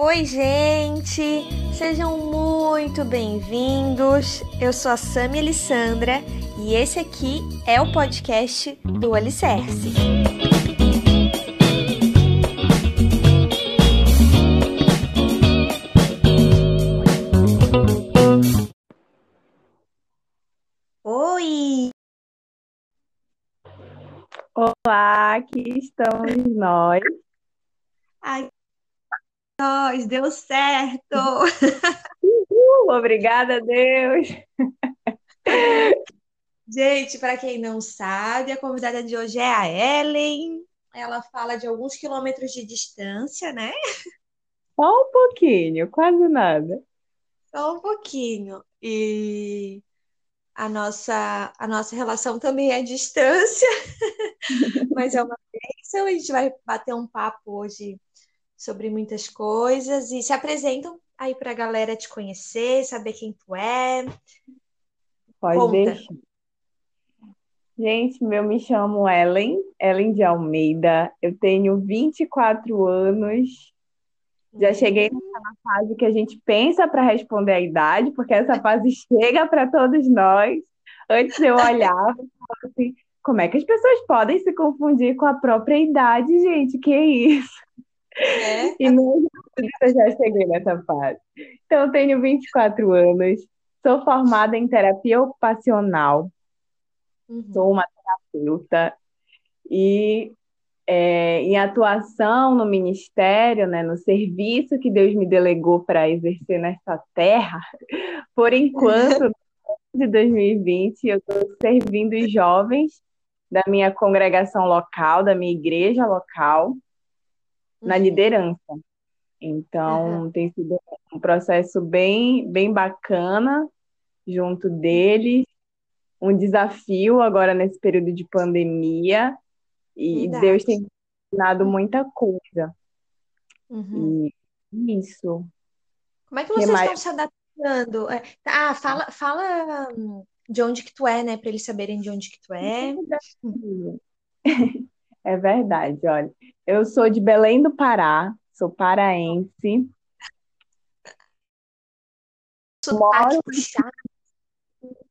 Oi, gente! Sejam muito bem-vindos. Eu sou a Sami Alessandra e esse aqui é o podcast do Alicerce. Oi! Olá, aqui estamos nós. Ai, nós, deu certo! Uhul, obrigada, Deus! Gente, para quem não sabe, a convidada de hoje é a Ellen. Ela fala de alguns quilômetros de distância, né? Só um pouquinho, quase nada. Só um pouquinho. E a nossa, a nossa relação também é distância, mas é uma bênção. A gente vai bater um papo hoje sobre muitas coisas e se apresentam aí para a galera te conhecer, saber quem tu é. Pode Conta. deixar. Gente, eu me chamo Ellen, Ellen de Almeida. Eu tenho 24 anos. Já cheguei naquela fase que a gente pensa para responder a idade, porque essa fase chega para todos nós. Antes eu olhava e falava assim, como é que as pessoas podem se confundir com a própria idade, gente? Que isso? É? E mesmo eu já cheguei nessa fase. Então, eu tenho 24 anos, sou formada em terapia ocupacional, Uhum. sou uma terapeuta e é, em atuação no ministério, né, no serviço que Deus me delegou para exercer nessa terra, por enquanto, de 2020, eu estou servindo os jovens da minha congregação local, da minha igreja local, na Uhum. liderança. Então, tem sido um processo bem, bem bacana junto deles, um desafio agora nesse período de pandemia, e Verdade. Deus tem ensinado muita coisa. Uhum. E isso. Como é que Que vocês mais? estão se adaptando? É, Ah, fala, fala hum, de onde que tu é, né? Para eles saberem de onde que tu é. É verdade, olha. Eu sou de Belém do Pará, sou paraense, Sotaque moro puxado.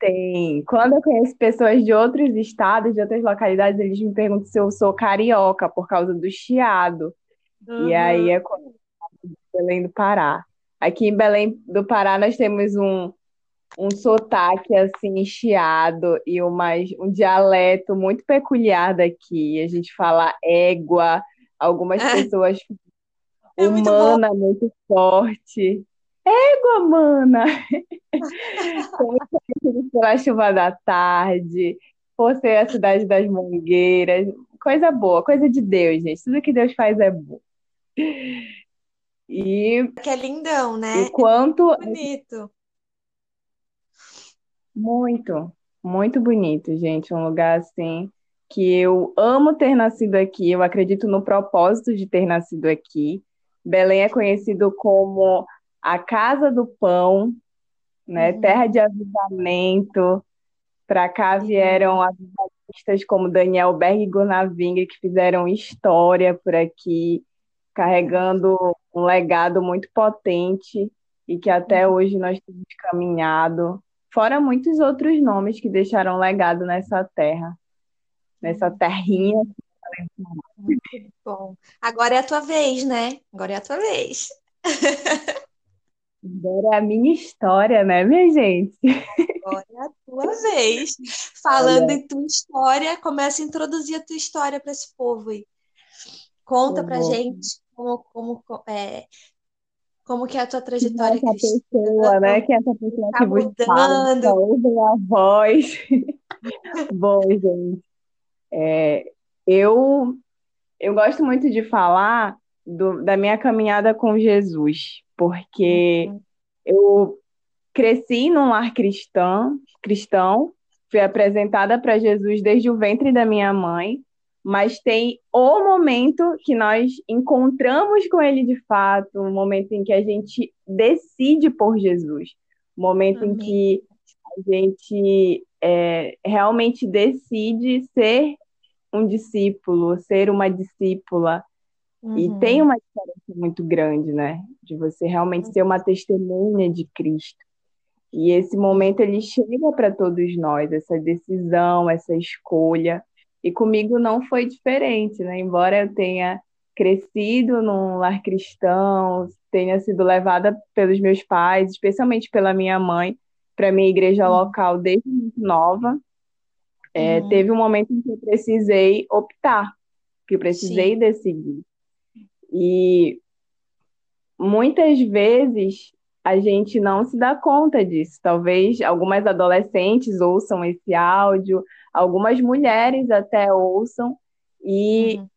Tem. Quando eu conheço pessoas de outros estados, de outras localidades, eles me perguntam se eu sou carioca por causa do chiado. E aí Uhum. é quando eu falo de Belém do Pará. Aqui em Belém do Pará nós temos um, um sotaque assim chiado e umas, um dialeto muito peculiar daqui. A gente fala égua, algumas É. pessoas É muito humana muito forte. Égua, mana! Pela chuva da tarde, por ser a cidade das mangueiras. Coisa boa, coisa de Deus, gente. Tudo que Deus faz é bom. E Que é lindão, né? o quanto Bonito. Muito, muito bonito, gente. Um lugar assim que eu amo ter nascido aqui. Eu acredito no propósito de ter nascido aqui. Belém é conhecido como a casa do pão, né? Uhum. Terra de avivamento. Para cá vieram avivalistas como Daniel Berg e Gurnavinga, que fizeram história por aqui, carregando um legado muito potente e que até hoje nós temos caminhado, fora muitos outros nomes que deixaram legado nessa terra, nessa terrinha. Muito bom. Agora é a tua vez, né? Agora é a tua vez. Agora é a minha história, né, minha gente? Agora é a tua vez. Falando em tua história, começa a introduzir a tua história para esse povo aí. Conta pra vou. gente como, como, é, como que é a tua trajetória Essa cristã. pessoa, né? Que essa pessoa Tá que mudando. só ouve a voz. Bom, gente, é, eu, eu gosto muito de falar do- da minha caminhada com Jesus, porque Uhum. eu cresci num lar cristão, cristão, fui apresentada para Jesus desde o ventre da minha mãe, mas tem o momento que nós encontramos com Ele de fato, o momento em que a gente decide por Jesus, o momento em que a gente é, realmente decide ser um discípulo, ser uma discípula. Uhum. E tem uma diferença muito grande, né? De você realmente ser uma testemunha de Cristo. E esse momento ele chega para todos nós, essa decisão, essa escolha. E comigo não foi diferente, né? Embora eu tenha crescido num lar cristão, tenha sido levada pelos meus pais, especialmente pela minha mãe, para minha igreja uhum. local desde muito nova. É, uhum. Teve um momento em que eu precisei optar, que eu precisei Sim. decidir. E muitas vezes a gente não se dá conta disso. Talvez algumas adolescentes ouçam esse áudio, algumas mulheres até ouçam e, uhum.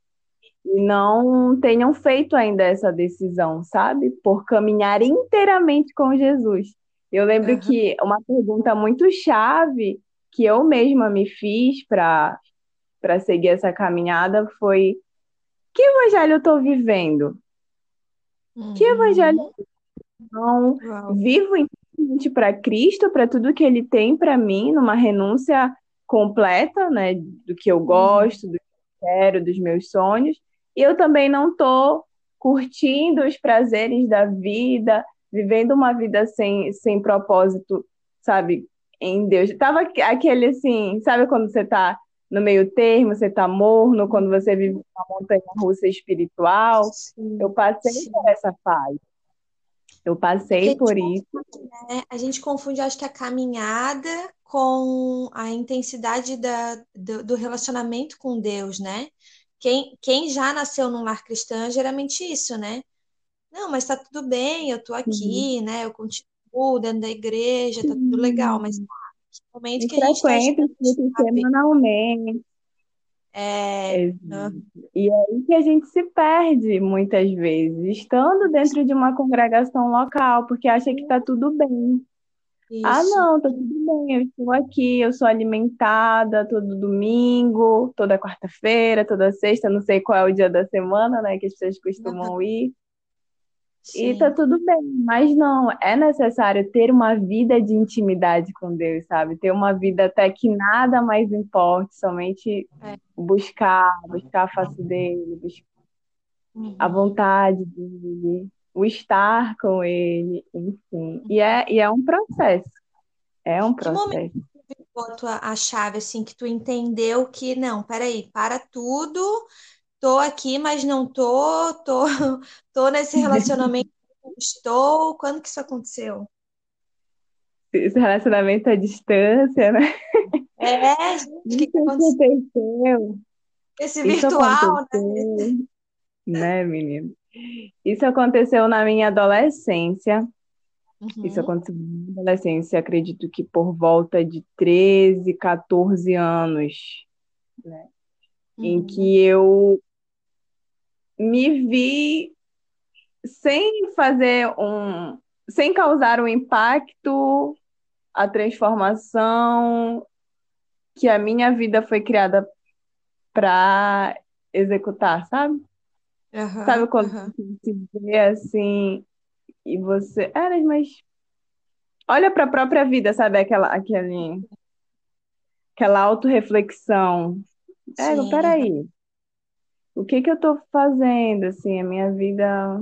e não tenham feito ainda essa decisão, sabe? Por caminhar inteiramente com Jesus. Eu lembro uhum. que uma pergunta muito chave que eu mesma me fiz para para seguir essa caminhada foi que evangelho eu estou vivendo? Uhum. Que evangelho não vivo inteiramente para Cristo, para tudo que Ele tem para mim, numa renúncia completa, né, do que eu uhum. gosto, do que eu quero, dos meus sonhos. E eu também não estou curtindo os prazeres da vida, vivendo uma vida sem, sem propósito, sabe, em Deus. Tava aquele assim, sabe quando você está no meio termo, você está morno, quando você vive uma montanha russa espiritual. Sim, eu passei sim. por essa fase. Eu passei por isso. né? A gente confunde, acho que a caminhada com a intensidade da, do, do, relacionamento com Deus, né? Quem, quem já nasceu num lar cristão é geralmente isso, né? Não, mas tá tudo bem, eu tô aqui, uhum. né? Eu continuo dentro da igreja, tá tudo legal, mas tá, momento que a gente tá semanalmente. É. E é aí que a gente se perde muitas vezes, estando dentro de uma congregação local, porque acha que está tudo bem. Ah, Isso. Ah, não, tá tudo bem, eu estou aqui, eu sou alimentada todo domingo, toda quarta-feira, toda sexta, não sei qual é o dia da semana, né, que as pessoas costumam ir. E tá tudo bem, mas não, é necessário ter uma vida de intimidade com Deus, sabe? Ter uma vida até que nada mais importe, somente é. buscar, buscar a face dele, buscar uhum. a vontade dele, o estar com ele, enfim. E é, e é um processo. É um processo. Que momento que a, a chave, assim, que tu entendeu que, não, peraí, para tudo tô aqui, mas não tô, tô, tô nesse relacionamento, estou. Quando que isso aconteceu? Esse relacionamento à distância, né? É, gente, que, que aconteceu? Esse virtual, né? Né, menino? Isso aconteceu na minha adolescência. Uhum. Isso aconteceu na minha adolescência, acredito que por volta de 13, 14 anos, né? Uhum. Em que eu me vi sem fazer um, sem causar um impacto, a transformação que a minha vida foi criada para executar, sabe? Uhum, sabe quando uhum. você se vê assim e você, é, mas olha para a própria vida, sabe aquela aquele aquela autorreflexão. É, peraí o que que eu estou fazendo, assim, a minha vida,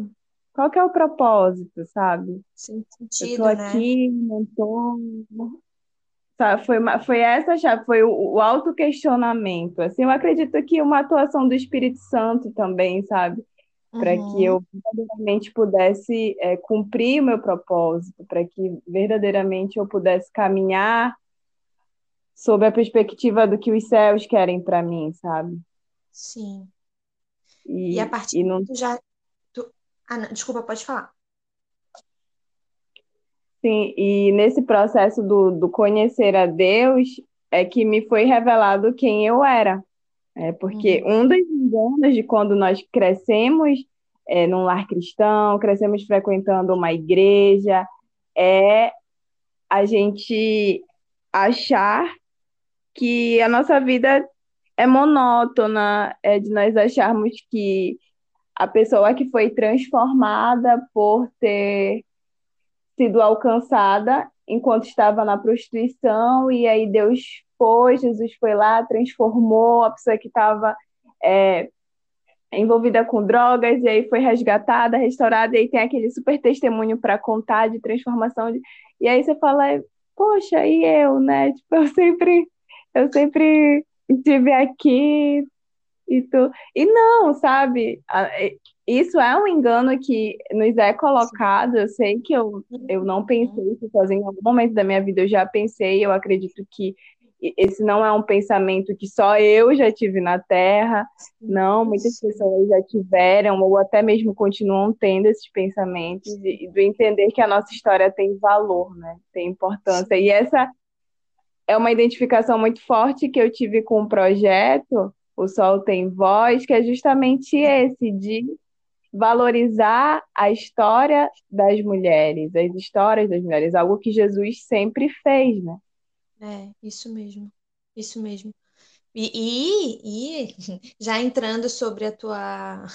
qual que é o propósito, sabe? Sentido, eu tô né? aqui, não tô... Sabe, foi, foi essa chave, foi o, o autoquestionamento, assim, eu acredito que uma atuação do Espírito Santo também, sabe? Para uhum. que eu verdadeiramente pudesse é, cumprir o meu propósito, para que verdadeiramente eu pudesse caminhar sob a perspectiva do que os céus querem para mim, sabe? Sim. E, e a partir e não... tu já. Tu... Ah, não, desculpa, pode falar. Sim, e nesse processo do, do conhecer a Deus é que me foi revelado quem eu era. É, porque uhum. um dos enganos de quando nós crescemos é, num lar cristão, crescemos frequentando uma igreja, é a gente achar que a nossa vida é monótona, é de nós acharmos que a pessoa que foi transformada por ter sido alcançada enquanto estava na prostituição, e aí Deus foi, Jesus foi lá, transformou a pessoa que estava é, envolvida com drogas, e aí foi resgatada, restaurada, e aí tem aquele super testemunho para contar de transformação. De... E aí você fala, poxa, e eu, né? Tipo, eu sempre, eu sempre estive aqui e tu... E não, sabe? Isso é um engano que nos é colocado. Eu sei que eu, eu não pensei isso sozinho. Em algum momento da minha vida eu já pensei. Eu acredito que esse não é um pensamento que só eu já tive na Terra. Não, muitas pessoas já tiveram, ou até mesmo continuam tendo esses pensamentos, e do entender que a nossa história tem valor, né? Tem importância. E essa é uma identificação muito forte que eu tive com o projeto, O Sol Tem Voz, que é justamente esse, de valorizar a história das mulheres, as histórias das mulheres, algo que Jesus sempre fez, né? É, isso mesmo, isso mesmo. E, e, e já entrando sobre a tua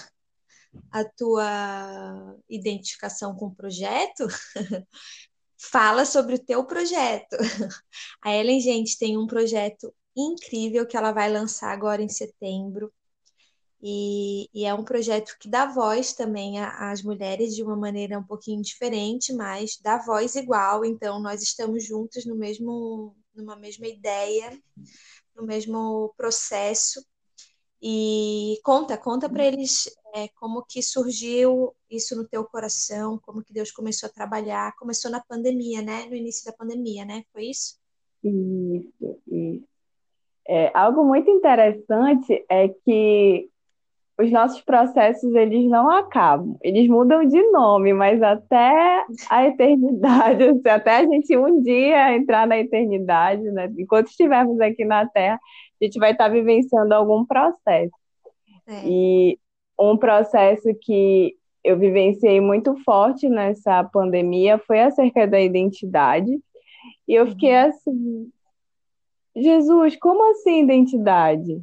a tua identificação com o projeto, fala sobre o teu projeto. A Ellen, gente, tem um projeto incrível que ela vai lançar agora em setembro. E, e, é um projeto que dá voz também às mulheres de uma maneira um pouquinho diferente, mas dá voz igual. Então, nós estamos juntos no mesmo, numa mesma ideia, no mesmo processo. E conta, conta para eles é, como que surgiu isso no teu coração, como que Deus começou a trabalhar. Começou na pandemia, né? No início da pandemia, né? Foi isso? Isso, isso. É, algo muito interessante é que os nossos processos eles não acabam, eles mudam de nome, mas até a eternidade, assim, até a gente um dia entrar na eternidade, né? Enquanto estivermos aqui na Terra, a gente vai estar vivenciando algum processo. É. E um processo que eu vivenciei muito forte nessa pandemia foi acerca da identidade. E eu fiquei uhum. assim, Jesus, como assim identidade?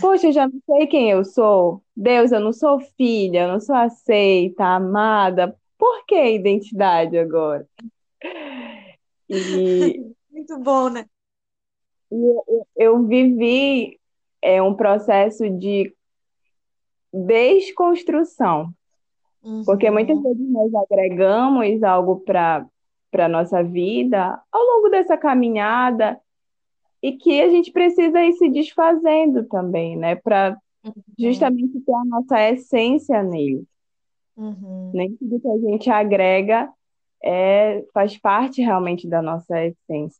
Poxa, eu já não sei quem eu sou. Deus, eu não sou filha, eu não sou aceita, amada. Por que identidade agora? E, Muito bom, né? Eu, eu vivi é, um processo de desconstrução. Uhum. Porque muitas vezes nós agregamos algo para a nossa vida ao longo dessa caminhada e que a gente precisa ir se desfazendo também, né? Para uhum. justamente ter a nossa essência nele. Uhum. Nem tudo que a gente agrega é, faz parte realmente da nossa essência.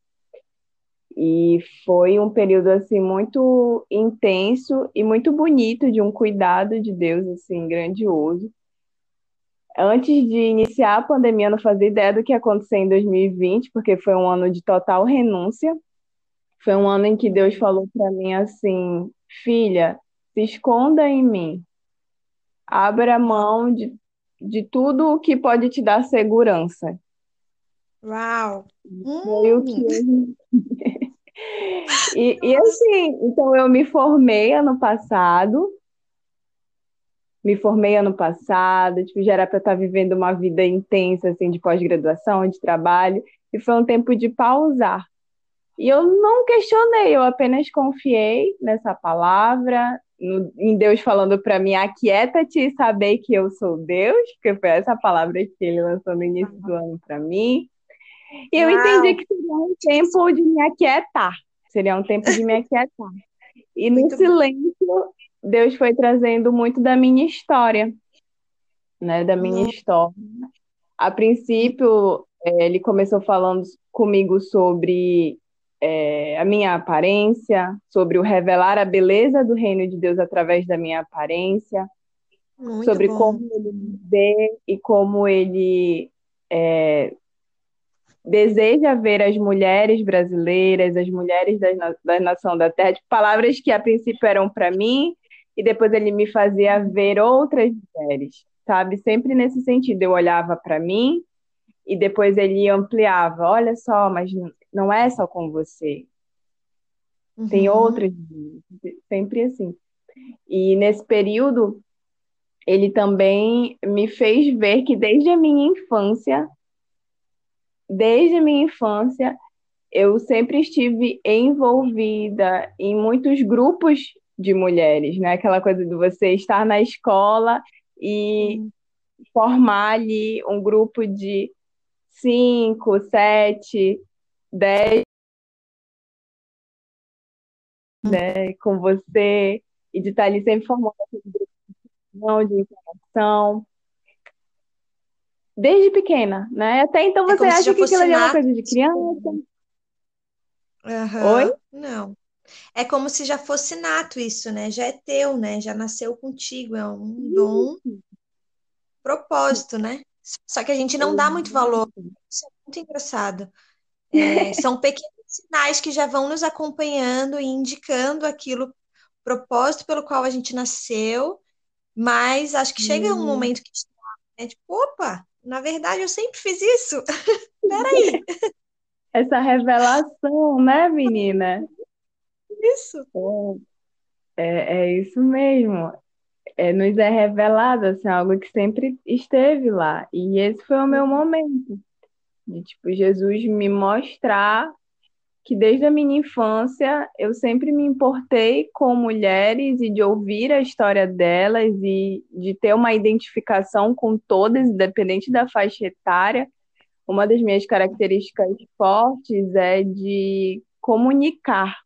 E foi um período assim muito intenso e muito bonito de um cuidado de Deus assim grandioso. Antes de iniciar a pandemia, eu não fazia ideia do que ia acontecer em 2020, porque foi um ano de total renúncia foi um ano em que Deus falou para mim assim: filha, se esconda em mim. Abra mão de, de tudo o que pode te dar segurança. Uau! Foi hum. o que e, e assim, então eu me formei ano passado. Me formei ano passado, tipo, já era para estar tá vivendo uma vida intensa, assim, de pós-graduação, de trabalho, e foi um tempo de pausar e eu não questionei, eu apenas confiei nessa palavra, em Deus falando para mim, aquieta-te e saber que eu sou Deus, porque foi essa palavra que ele lançou no início do ano para mim. E eu Uau. entendi que seria um tempo de me aquietar, seria um tempo de me aquietar. E no muito silêncio, bom. Deus foi trazendo muito da minha história, né, da minha uhum. história. A princípio, é, ele começou falando comigo sobre é, a minha aparência, sobre o revelar a beleza do reino de Deus através da minha aparência, Muito sobre bom. como ele me vê e como ele é, deseja ver as mulheres brasileiras, as mulheres da, da nação da terra, tipo, palavras que a princípio eram para mim e depois ele me fazia ver outras mulheres, sabe? Sempre nesse sentido, eu olhava para mim e depois ele ampliava, olha só, mas não é só com você. Uhum. Tem outras, sempre assim. E nesse período, ele também me fez ver que desde a minha infância, desde a minha infância, eu sempre estive envolvida em muitos grupos de mulheres, né? Aquela coisa de você estar na escola e hum. formar ali um grupo de cinco, sete, dez né, com você e de estar ali sempre formando essa de informação. Desde pequena, né? Até então é você é acha que aquilo ali é uma coisa de criança. Uhum. Oi? Não. É como se já fosse nato isso, né? Já é teu, né? Já nasceu contigo, é um dom, propósito, né? Só que a gente não dá muito valor. Isso é muito engraçado. É, são pequenos sinais que já vão nos acompanhando e indicando aquilo, propósito pelo qual a gente nasceu, mas acho que chega um momento que é tipo, opa, na verdade eu sempre fiz isso. Peraí. Essa revelação, né, menina? Isso. É, é isso mesmo. É, nos é revelado assim, algo que sempre esteve lá. E esse foi o meu momento de tipo Jesus me mostrar que desde a minha infância eu sempre me importei com mulheres e de ouvir a história delas e de ter uma identificação com todas, independente da faixa etária. Uma das minhas características fortes é de comunicar,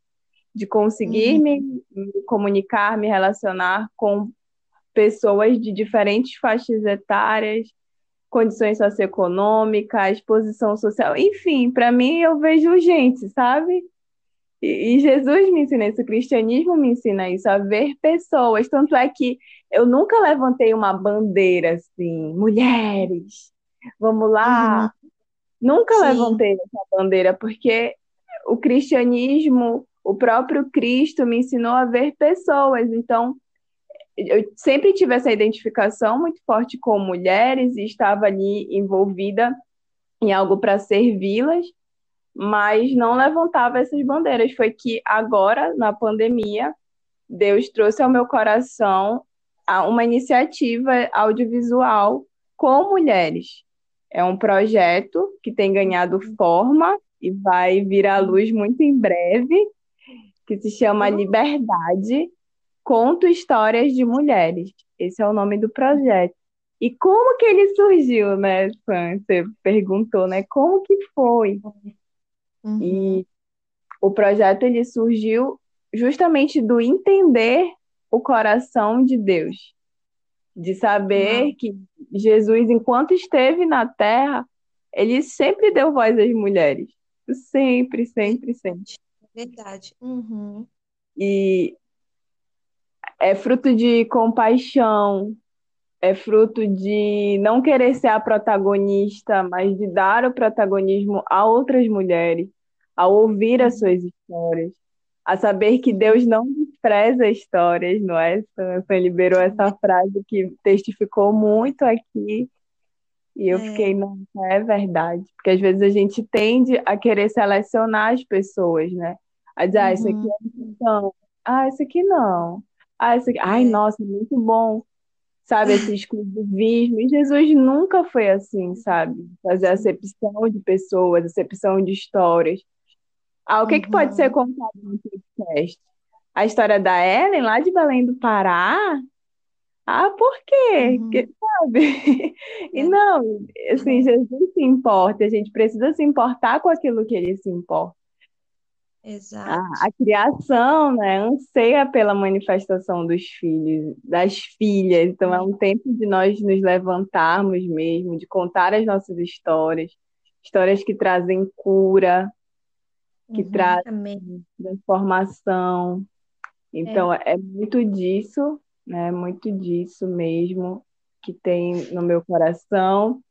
de conseguir uhum. me, me comunicar, me relacionar com pessoas de diferentes faixas etárias, condições socioeconômicas, posição social, enfim, para mim eu vejo gente, sabe? E, e, Jesus me ensina isso, o cristianismo me ensina isso, a ver pessoas. Tanto é que eu nunca levantei uma bandeira assim, mulheres, vamos lá. Uhum. Nunca Sim. levantei essa bandeira, porque o cristianismo, o próprio Cristo me ensinou a ver pessoas. Então, eu sempre tive essa identificação muito forte com mulheres e estava ali envolvida em algo para servi-las, mas não levantava essas bandeiras. Foi que agora, na pandemia, Deus trouxe ao meu coração uma iniciativa audiovisual com mulheres. É um projeto que tem ganhado forma e vai vir à luz muito em breve, que se chama uhum. Liberdade, Conto Histórias de Mulheres. Esse é o nome do projeto. E como que ele surgiu, né, Sam? Você perguntou, né? Como que foi? Uhum. E o projeto ele surgiu justamente do entender o coração de Deus, de saber uhum. que Jesus, enquanto esteve na Terra, ele sempre deu voz às mulheres, sempre, sempre, sempre. Verdade. Uhum. E é fruto de compaixão, é fruto de não querer ser a protagonista, mas de dar o protagonismo a outras mulheres, a ouvir as suas histórias, a saber que Deus não despreza histórias, não é? Você liberou essa frase que testificou muito aqui. E eu é. fiquei, não, é verdade. Porque às vezes a gente tende a querer selecionar as pessoas, né? A dizer, uhum. ah, isso aqui é então, ah, isso aqui não. Ah, isso aqui, ai, é. nossa, muito bom. Sabe, esse exclusivismo. E Jesus nunca foi assim, sabe? Fazer acepção de pessoas, acepção de histórias. Ah, o que, uhum. que pode ser uhum. contado no podcast? A história da Ellen, lá de Belém do Pará? Ah, por quê? Uhum. Que, sabe? E é. não, assim, Jesus se importa, a gente precisa se importar com aquilo que ele se importa. Exato. A, a, criação, né, anseia pela manifestação dos filhos, das filhas. Então é um tempo de nós nos levantarmos mesmo, de contar as nossas histórias, histórias que trazem cura, que uhum, trazem transformação. Então é. é muito disso, né, muito disso mesmo que tem no meu coração.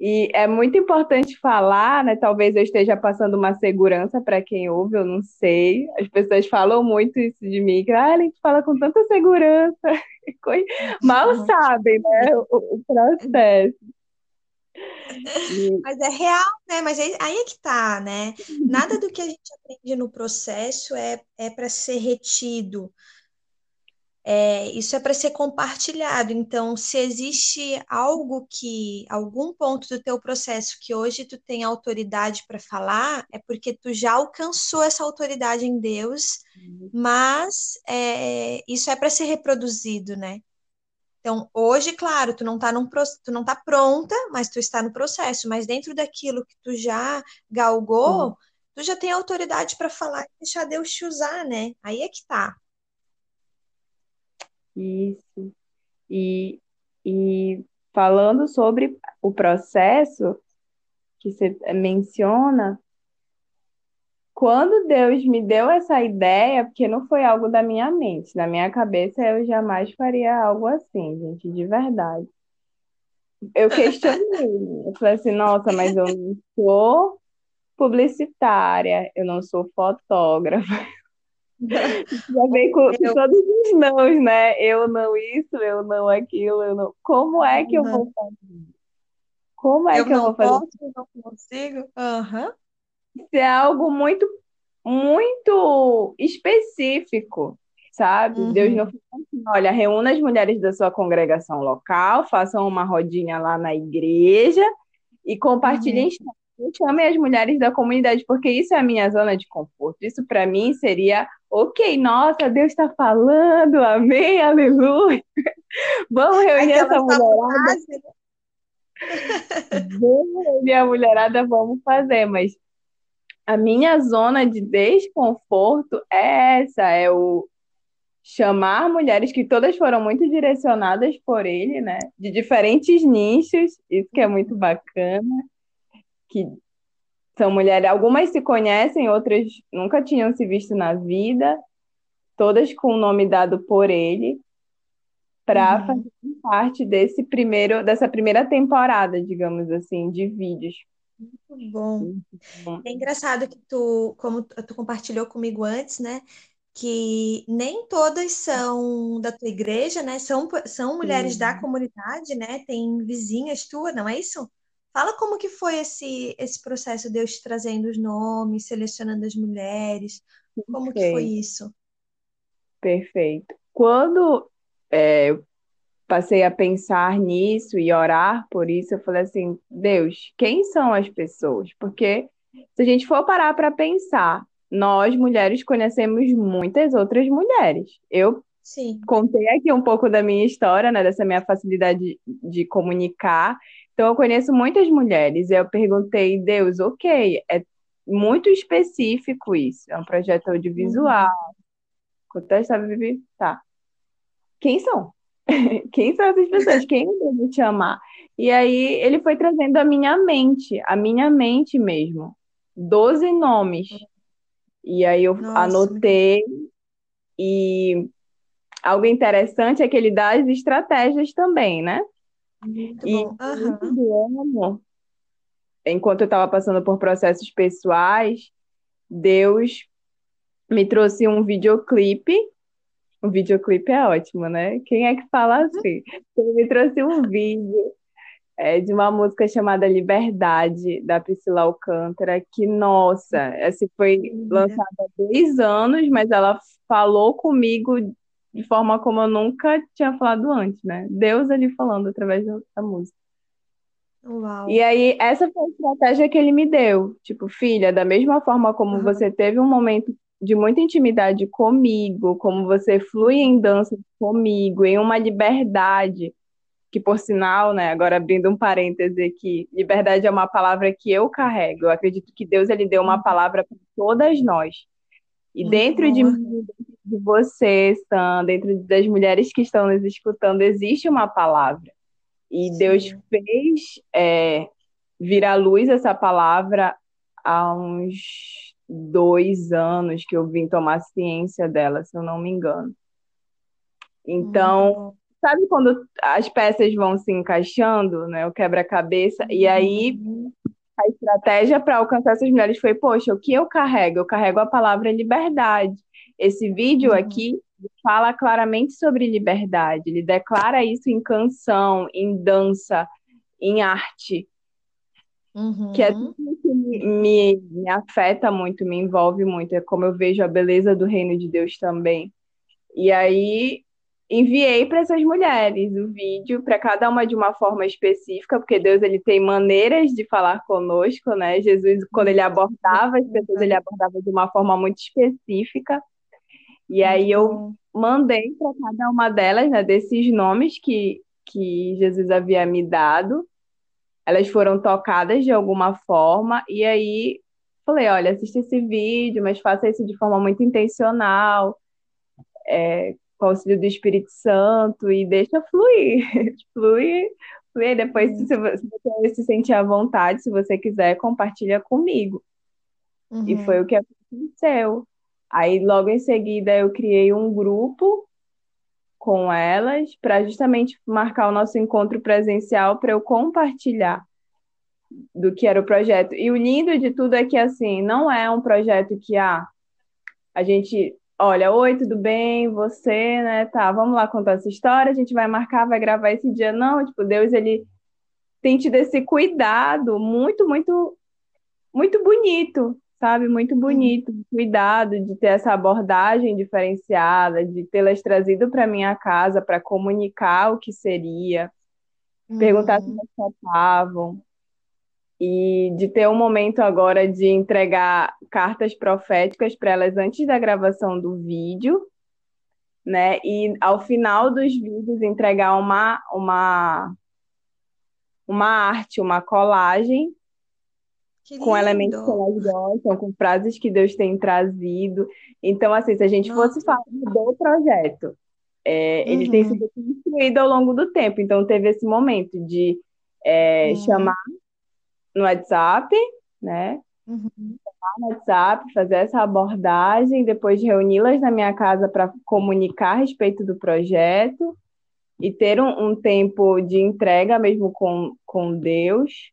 E é muito importante falar, né? Talvez eu esteja passando uma segurança para quem ouve, eu não sei. As pessoas falam muito isso de mim, que ah, a gente fala com tanta segurança. Mal uhum. sabem, né? O, o processo. Mas é real, né? Mas aí, aí é que tá, né? Nada do que a gente aprende no processo é, é para ser retido. É, isso é para ser compartilhado. Então, se existe algo que, algum ponto do teu processo que hoje tu tem autoridade para falar, é porque tu já alcançou essa autoridade em Deus, uhum. mas é, isso é para ser reproduzido, né? Então, hoje, claro, tu não tá num, tu não tá pronta, mas tu está no processo, mas dentro daquilo que tu já galgou, uhum. tu já tem autoridade para falar e deixar Deus te usar, né? Aí é que tá. Isso. E, e falando sobre o processo que você menciona, quando Deus me deu essa ideia, porque não foi algo da minha mente, na minha cabeça eu jamais faria algo assim, gente, de verdade. Eu questionei, eu falei assim, nossa, mas eu não sou publicitária, eu não sou fotógrafa, já vem com, eu... todos os nãos, né? Eu não isso, eu não aquilo, eu não. Como é que eu vou fazer? Como é eu que eu vou fazer? Posso, eu não consigo. Uhum. Isso é algo muito, muito específico, sabe? Uhum. Deus não assim, olha, reúna as mulheres da sua congregação local, façam uma rodinha lá na igreja e compartilhem uhum. Chame as mulheres da comunidade, porque isso é a minha zona de conforto. Isso para mim seria, ok, nossa, Deus está falando, amém, aleluia. Vamos reunir essa mulherada. Né? Vamos reunir a mulherada, vamos fazer, mas a minha zona de desconforto é essa, é o chamar mulheres que todas foram muito direcionadas por ele, né? De diferentes nichos, isso que é muito bacana que são mulheres, algumas se conhecem, outras nunca tinham se visto na vida, todas com o nome dado por ele, para uhum. fazer parte desse primeiro, dessa primeira temporada, digamos assim, de vídeos. Muito bom. É engraçado que tu, como tu compartilhou comigo antes, né? Que nem todas são da tua igreja, né? São, são mulheres da comunidade, né? Tem vizinhas tuas, não é isso? Fala como que foi esse, esse processo, Deus trazendo os nomes, selecionando as mulheres, como que foi isso? Perfeito. Quando é, eu passei a pensar nisso e orar por isso, eu falei assim, Deus, quem são as pessoas? Porque se a gente for parar para pensar, nós mulheres conhecemos muitas outras mulheres. Eu Sim. contei aqui um pouco da minha história, né, dessa minha facilidade de, de comunicar, então, eu conheço muitas mulheres. Eu perguntei, Deus, ok, é muito específico isso. É um projeto audiovisual. Uhum. Contexto, sabe, Vivi? Tá. Quem são? Quem são essas pessoas? Quem eu devo chamar? E aí ele foi trazendo a minha mente, a minha mente mesmo. Doze nomes. E aí eu Nossa, anotei e algo interessante é que ele dá as estratégias também, né? Muito e bom. Uhum. enquanto eu estava passando por processos pessoais, Deus me trouxe um videoclipe. O videoclipe é ótimo, né? Quem é que fala assim? Ele me trouxe um vídeo é, de uma música chamada Liberdade, da Priscila Alcântara, que, nossa, essa foi lançada há dois anos, mas ela falou comigo de forma como eu nunca tinha falado antes, né? Deus ali falando através da música. Uau. E aí, essa foi a estratégia que ele me deu. Tipo, filha, da mesma forma como uhum. você teve um momento de muita intimidade comigo, como você flui em dança comigo, em uma liberdade, que por sinal, né, agora abrindo um parêntese aqui, liberdade é uma palavra que eu carrego. Eu acredito que Deus ele deu uma uhum. palavra para todas nós. E dentro de mim, de você, Sam, dentro das mulheres que estão nos escutando, existe uma palavra. E Sim. Deus fez é, vir à luz essa palavra há uns dois anos que eu vim tomar ciência dela, se eu não me engano. Então, sabe quando as peças vão se encaixando, né? O quebra-cabeça, e aí uhum a estratégia para alcançar essas mulheres foi, poxa, o que eu carrego? Eu carrego a palavra liberdade. Esse vídeo uhum. aqui fala claramente sobre liberdade. Ele declara isso em canção, em dança, em arte. Uhum. Que é tudo que me, me, me afeta muito, me envolve muito. É como eu vejo a beleza do reino de Deus também. E aí enviei para essas mulheres o vídeo, para cada uma de uma forma específica, porque Deus ele tem maneiras de falar conosco, né? Jesus, quando ele abordava as pessoas, ele abordava de uma forma muito específica. E aí eu mandei para cada uma delas, né, desses nomes que, que Jesus havia me dado. Elas foram tocadas de alguma forma, e aí falei: olha, assista esse vídeo, mas faça isso de forma muito intencional. É, com o auxílio do Espírito Santo e deixa fluir, fluir, fluir. Depois, se você, se sentir à vontade, se você quiser, compartilha comigo. Uhum. E foi o que aconteceu. Aí, logo em seguida, eu criei um grupo com elas para justamente marcar o nosso encontro presencial para eu compartilhar do que era o projeto. E o lindo de tudo é que assim, não é um projeto que ah, a gente olha, oi, tudo bem? Você, né? Tá, vamos lá contar essa história, a gente vai marcar, vai gravar esse dia. Não, tipo, Deus, ele tem tido esse cuidado muito, muito, muito bonito, sabe? Muito bonito, cuidado de ter essa abordagem diferenciada, de tê-las trazido para minha casa para comunicar o que seria, uhum. perguntar se elas topavam, e de ter um momento agora de entregar cartas proféticas para elas antes da gravação do vídeo, né? E ao final dos vídeos entregar uma uma uma arte, uma colagem com elementos que elas gostam, com frases que Deus tem trazido. Então, assim, se a gente Nossa. fosse falar do projeto, é, uhum. ele tem uhum. sido construído ao longo do tempo. Então, teve esse momento de é, uhum. chamar no WhatsApp, né? Uhum. No WhatsApp, fazer essa abordagem, depois reuni-las na minha casa para comunicar a respeito do projeto e ter um, um, tempo de entrega mesmo com, com Deus.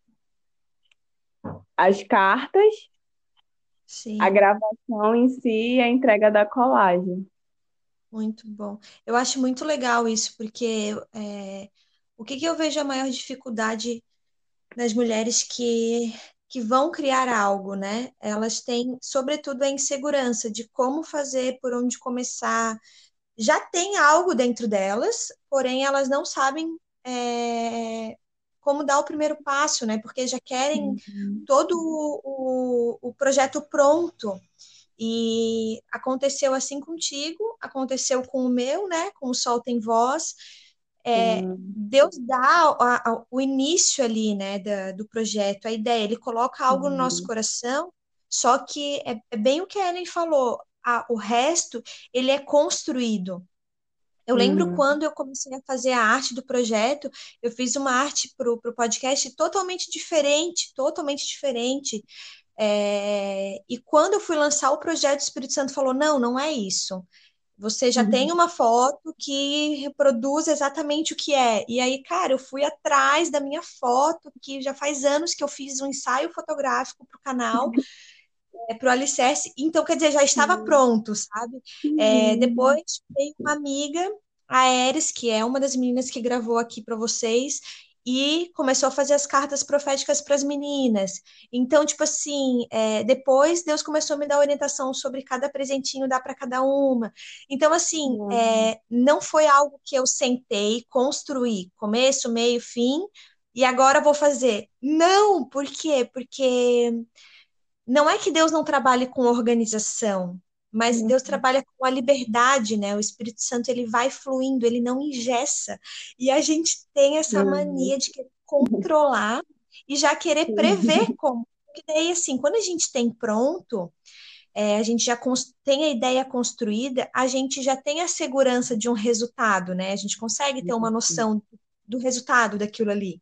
As cartas, Sim. a gravação em si e a entrega da colagem. Muito bom. Eu acho muito legal isso, porque é, o que, que eu vejo a maior dificuldade nas mulheres que, que vão criar algo, né? Elas têm, sobretudo, a insegurança de como fazer, por onde começar. Já tem algo dentro delas, porém elas não sabem é, como dar o primeiro passo, né? Porque já querem uhum. todo o, o, o projeto pronto. E aconteceu assim contigo, aconteceu com o meu, né? Com o Sol Tem Voz. É, Deus dá a, a, o início ali, né, da, do projeto, a ideia, ele coloca algo uhum. no nosso coração, só que é, é, bem o que a Ellen falou, a, o resto, ele é construído. Eu lembro uhum. quando eu comecei a fazer a arte do projeto, eu fiz uma arte para o podcast totalmente diferente, totalmente diferente. É, e quando eu fui lançar o projeto, o Espírito Santo falou: não, não é isso. Você já uhum. tem uma foto que reproduz exatamente o que é. E aí, cara, eu fui atrás da minha foto, que já faz anos que eu fiz um ensaio fotográfico para o canal, é, para o Alicerce. Então, quer dizer, já estava uhum. pronto, sabe? É, depois veio uma amiga, a Eris, que é uma das meninas que gravou aqui para vocês, e começou a fazer as cartas proféticas para as meninas. Então, tipo assim, é, depois Deus começou a me dar orientação sobre cada presentinho dar para cada uma. Então, assim, uhum. é, não foi algo que eu sentei, construí, começo, meio, fim, e agora vou fazer. Não, por quê? Porque não é que Deus não trabalhe com organização, mas uhum. Deus trabalha com a liberdade, né? O Espírito Santo ele vai fluindo, ele não ingessa. E a gente tem essa uhum. mania de querer controlar e já querer prever como. Porque daí, assim, quando a gente tem pronto, é, a gente já tem a ideia construída, a gente já tem a segurança de um resultado, né? A gente consegue ter uma noção do resultado daquilo ali.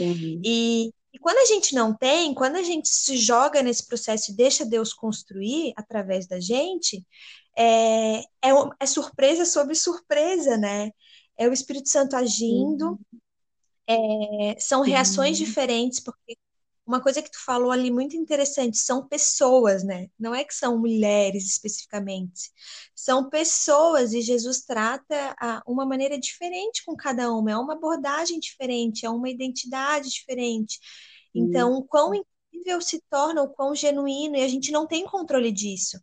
Uhum. E, e quando a gente não tem, quando a gente se joga nesse processo e deixa Deus construir através da gente, é, é, é surpresa sobre surpresa, né? É o Espírito Santo agindo, é, são reações diferentes, porque uma coisa que tu falou ali muito interessante, são pessoas, né? Não é que são mulheres especificamente, são pessoas e Jesus trata a, uma maneira diferente com cada uma, é uma abordagem diferente, é uma identidade diferente. Então, o quão incrível se torna, o quão genuíno, e a gente não tem controle disso.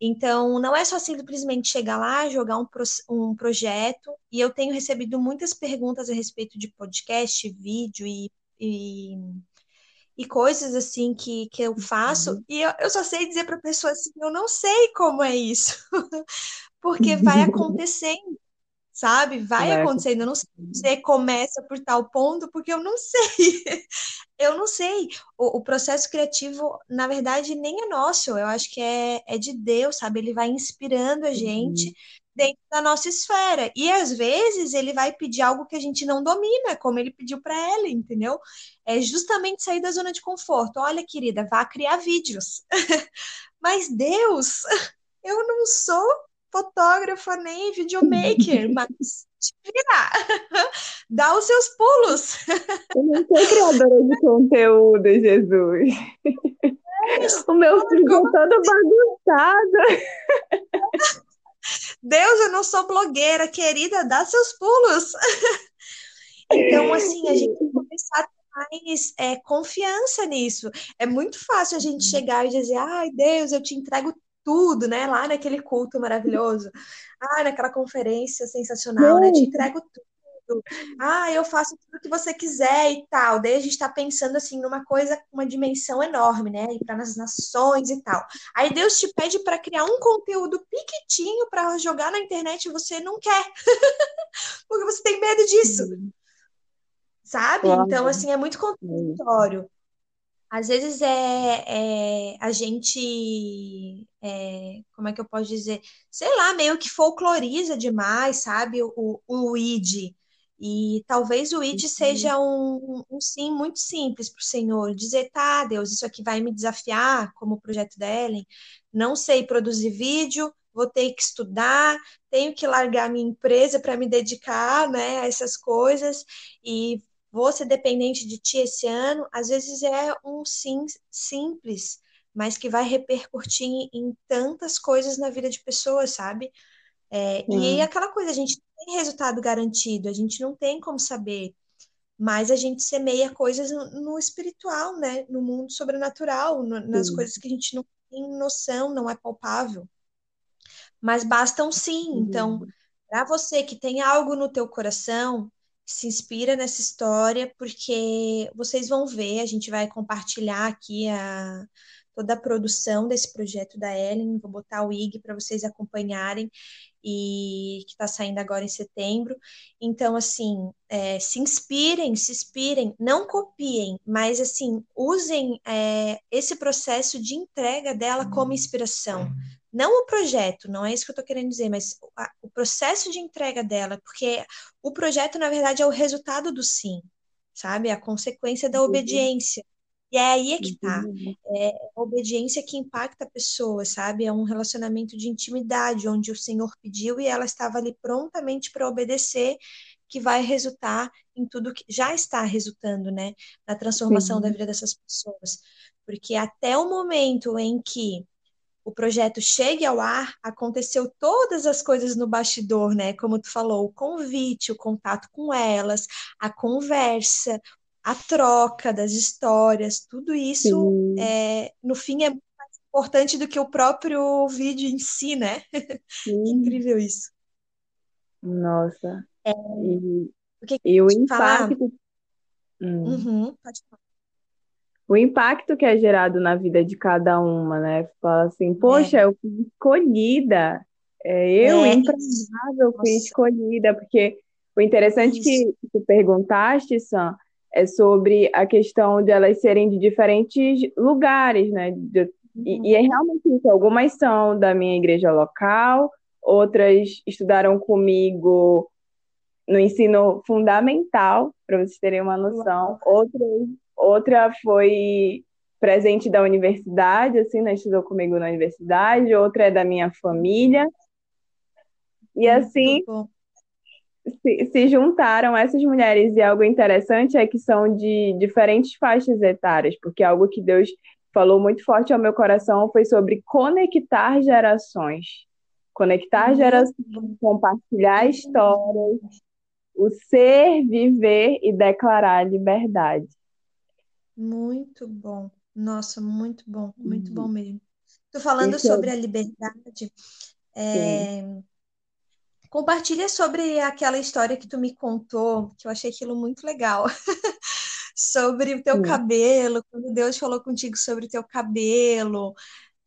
Então, não é só simplesmente chegar lá, jogar um, pro, um projeto, e eu tenho recebido muitas perguntas a respeito de podcast, vídeo e, e, e coisas assim que, que eu faço, uhum. e eu, eu só sei dizer para a pessoa assim: eu não sei como é isso, porque vai acontecendo sabe? Vai é. acontecendo. Eu não sei se você começa por tal ponto, porque eu não sei. eu não sei. O, o, processo criativo, na verdade, nem é nosso. Eu acho que é, é de Deus, sabe? Ele vai inspirando a gente uhum. Dentro da nossa esfera. E às vezes ele vai pedir algo que a gente não domina, como ele pediu para ela, entendeu? É justamente sair da zona de conforto. Olha, querida, vá criar vídeos. Mas Deus, eu não sou fotógrafa nem videomaker, mas te virar. Dá os seus pulos. Eu não sou criadora de conteúdo, Jesus. É, o meu filho é todo bagunçado. Deus, eu não sou blogueira, querida, dá seus pulos. Então, assim, a gente tem que começar a ter mais é, confiança nisso. É muito fácil a gente chegar e dizer, ai, Deus, eu te entrego tudo, né? Lá naquele culto maravilhoso. Ah, naquela conferência sensacional, né? Te entrego tudo. Ah, eu faço tudo que você quiser e tal. Daí a gente está pensando assim numa coisa, uma dimensão enorme, né? E para nas nações e tal. Aí Deus te pede para criar um conteúdo piquitinho para jogar na internet e você não quer. Porque você tem medo disso. Sabe? Então, assim, é muito contraditório às vezes é, é a gente, é, como é que eu posso dizer? Sei lá, meio que folcloriza demais, sabe? O, o id. E talvez o id seja um, um sim muito simples para o Senhor. Dizer, tá, Deus, isso aqui vai me desafiar, como o projeto da Ellen. Não sei produzir vídeo, vou ter que estudar, tenho que largar minha empresa para me dedicar né, a essas coisas e vou ser dependente de ti esse ano, às vezes é um sim simples, mas que vai repercutir em tantas coisas na vida de pessoas, sabe? É, e aquela coisa, a gente não tem resultado garantido, a gente não tem como saber, mas a gente semeia coisas no, no espiritual, né? No mundo sobrenatural, no, nas coisas que a gente não tem noção, não é palpável. Mas bastam sim. Então, para você que tem algo no teu coração, se inspira nessa história, porque vocês vão ver, a gente vai compartilhar aqui a, toda a produção desse projeto da Ellen, vou botar o IG para vocês acompanharem, e que está saindo agora em setembro. Então, assim, é, se inspirem, se inspirem, não copiem, mas assim, usem é, esse processo de entrega dela como inspiração. Não o projeto, não é isso que eu estou querendo dizer, mas a, o processo de entrega dela, porque o projeto, na verdade, é o resultado do sim, sabe? A consequência da obediência. E é aí é que tá. É a obediência que impacta a pessoa, sabe? É um relacionamento de intimidade, onde o Senhor pediu e ela estava ali prontamente para obedecer, que vai resultar em tudo que já está resultando, né? Na transformação da vida dessas pessoas. Porque até o momento em que o projeto chegue ao ar, aconteceu todas as coisas no bastidor, né? Como tu falou, o convite, o contato com elas, a conversa, a troca das histórias, tudo isso, é, no fim, é mais importante do que o próprio vídeo em si, né? incrível isso. Nossa. É, e, o, que e o impacto. Hum. Uhum, pode falar o impacto que é gerado na vida de cada uma, né? Fala assim, poxa, é. eu fui escolhida, é, eu, é. improvável, fui escolhida, porque o interessante Isso. que tu perguntaste, Sam, é sobre a questão de elas serem de diferentes lugares, né? De, uhum. e, e é realmente isso. Algumas são da minha igreja local, outras estudaram comigo no ensino fundamental, para vocês terem uma noção, outras outra foi presente da universidade, assim, né? Estudou comigo na universidade, outra é da minha família. E assim se, se, juntaram essas mulheres, e algo interessante é que são de diferentes faixas etárias, porque algo que Deus falou muito forte ao meu coração foi sobre conectar gerações. Conectar gerações, compartilhar histórias, o ser, viver e declarar liberdade. Muito bom. Nossa, muito bom, muito bom uhum. mesmo. Tu falando Isso. sobre a liberdade, é... compartilha sobre aquela história que tu me contou, que eu achei aquilo muito legal. sobre o teu Sim. cabelo, quando Deus falou contigo sobre o teu cabelo.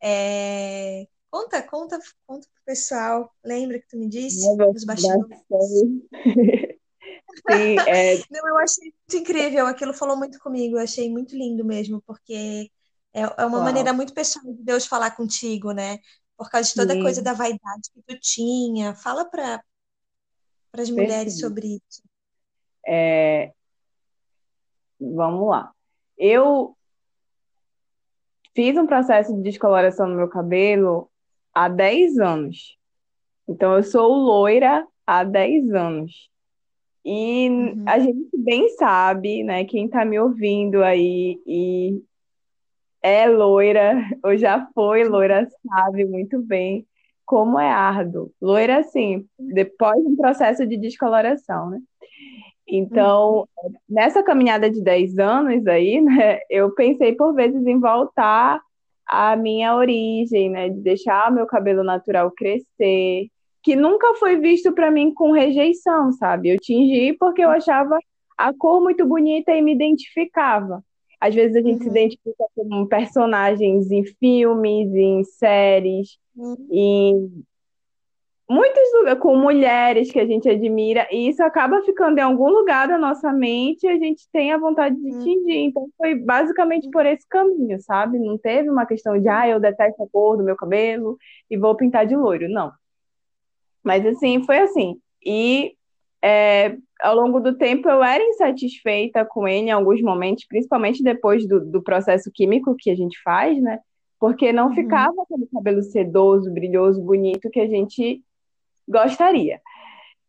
É... Conta, conta, conta pro pessoal. Lembra que tu me disse? Os bastidores. Sim, é... Não, eu achei muito incrível. Aquilo falou muito comigo. Eu achei muito lindo mesmo, porque é, é uma Uau. maneira muito pessoal de Deus falar contigo, né? Por causa de toda a coisa da vaidade que tu tinha. Fala para as mulheres sobre isso. É... Vamos lá. Eu fiz um processo de descoloração no meu cabelo há 10 anos. Então, eu sou loira há 10 anos. E uhum. a gente bem sabe, né, quem está me ouvindo aí e é loira, ou já foi loira, sabe muito bem como é árduo. Loira, assim, depois de um processo de descoloração, né? Então, nessa caminhada de 10 anos aí, né, eu pensei por vezes em voltar à minha origem, né, de deixar meu cabelo natural crescer, que nunca foi visto para mim com rejeição, sabe? Eu tingi porque eu achava a cor muito bonita e me identificava. Às vezes a gente uhum. se identifica com personagens em filmes, em séries, uhum. em muitos lugares, com mulheres que a gente admira, e isso acaba ficando em algum lugar da nossa mente e a gente tem a vontade de uhum. tingir. Então foi basicamente por esse caminho, sabe? Não teve uma questão de, ah, eu detesto a cor do meu cabelo e vou pintar de loiro. Não. Mas assim, foi assim. E é, ao longo do tempo eu era insatisfeita com ele em alguns momentos, principalmente depois do, do processo químico que a gente faz, né? Porque não uhum. ficava aquele cabelo sedoso, brilhoso, bonito que a gente gostaria.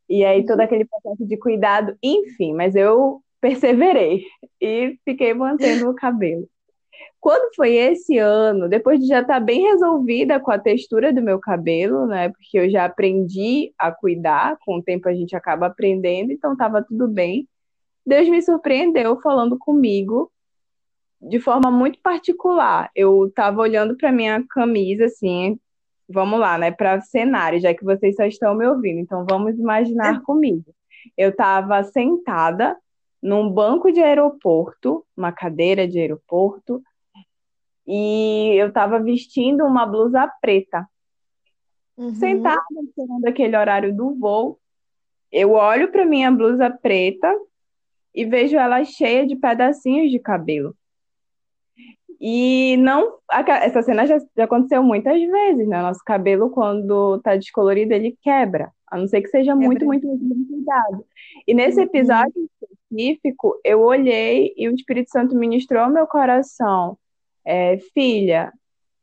E aí todo uhum. aquele processo de cuidado, enfim, mas eu perseverei e fiquei mantendo o cabelo. Quando foi esse ano, depois de já estar bem resolvida com a textura do meu cabelo, né? Porque eu já aprendi a cuidar, com o tempo a gente acaba aprendendo, então estava tudo bem. Deus me surpreendeu falando comigo de forma muito particular. Eu estava olhando para minha camisa assim, vamos lá, né, para cenário, já que vocês só estão me ouvindo. Então vamos imaginar é. comigo. Eu estava sentada num banco de aeroporto, uma cadeira de aeroporto, e eu estava vestindo uma blusa preta. Uhum. Sentada, esperando aquele horário do voo, eu olho para minha blusa preta e vejo ela cheia de pedacinhos de cabelo. E não. Essa cena já, já aconteceu muitas vezes, né? Nosso cabelo, quando tá descolorido, ele quebra. A não ser que seja muito, muito, muito bem cuidado. E nesse uhum. episódio específico, eu olhei e o Espírito Santo ministrou ao meu coração é, filha,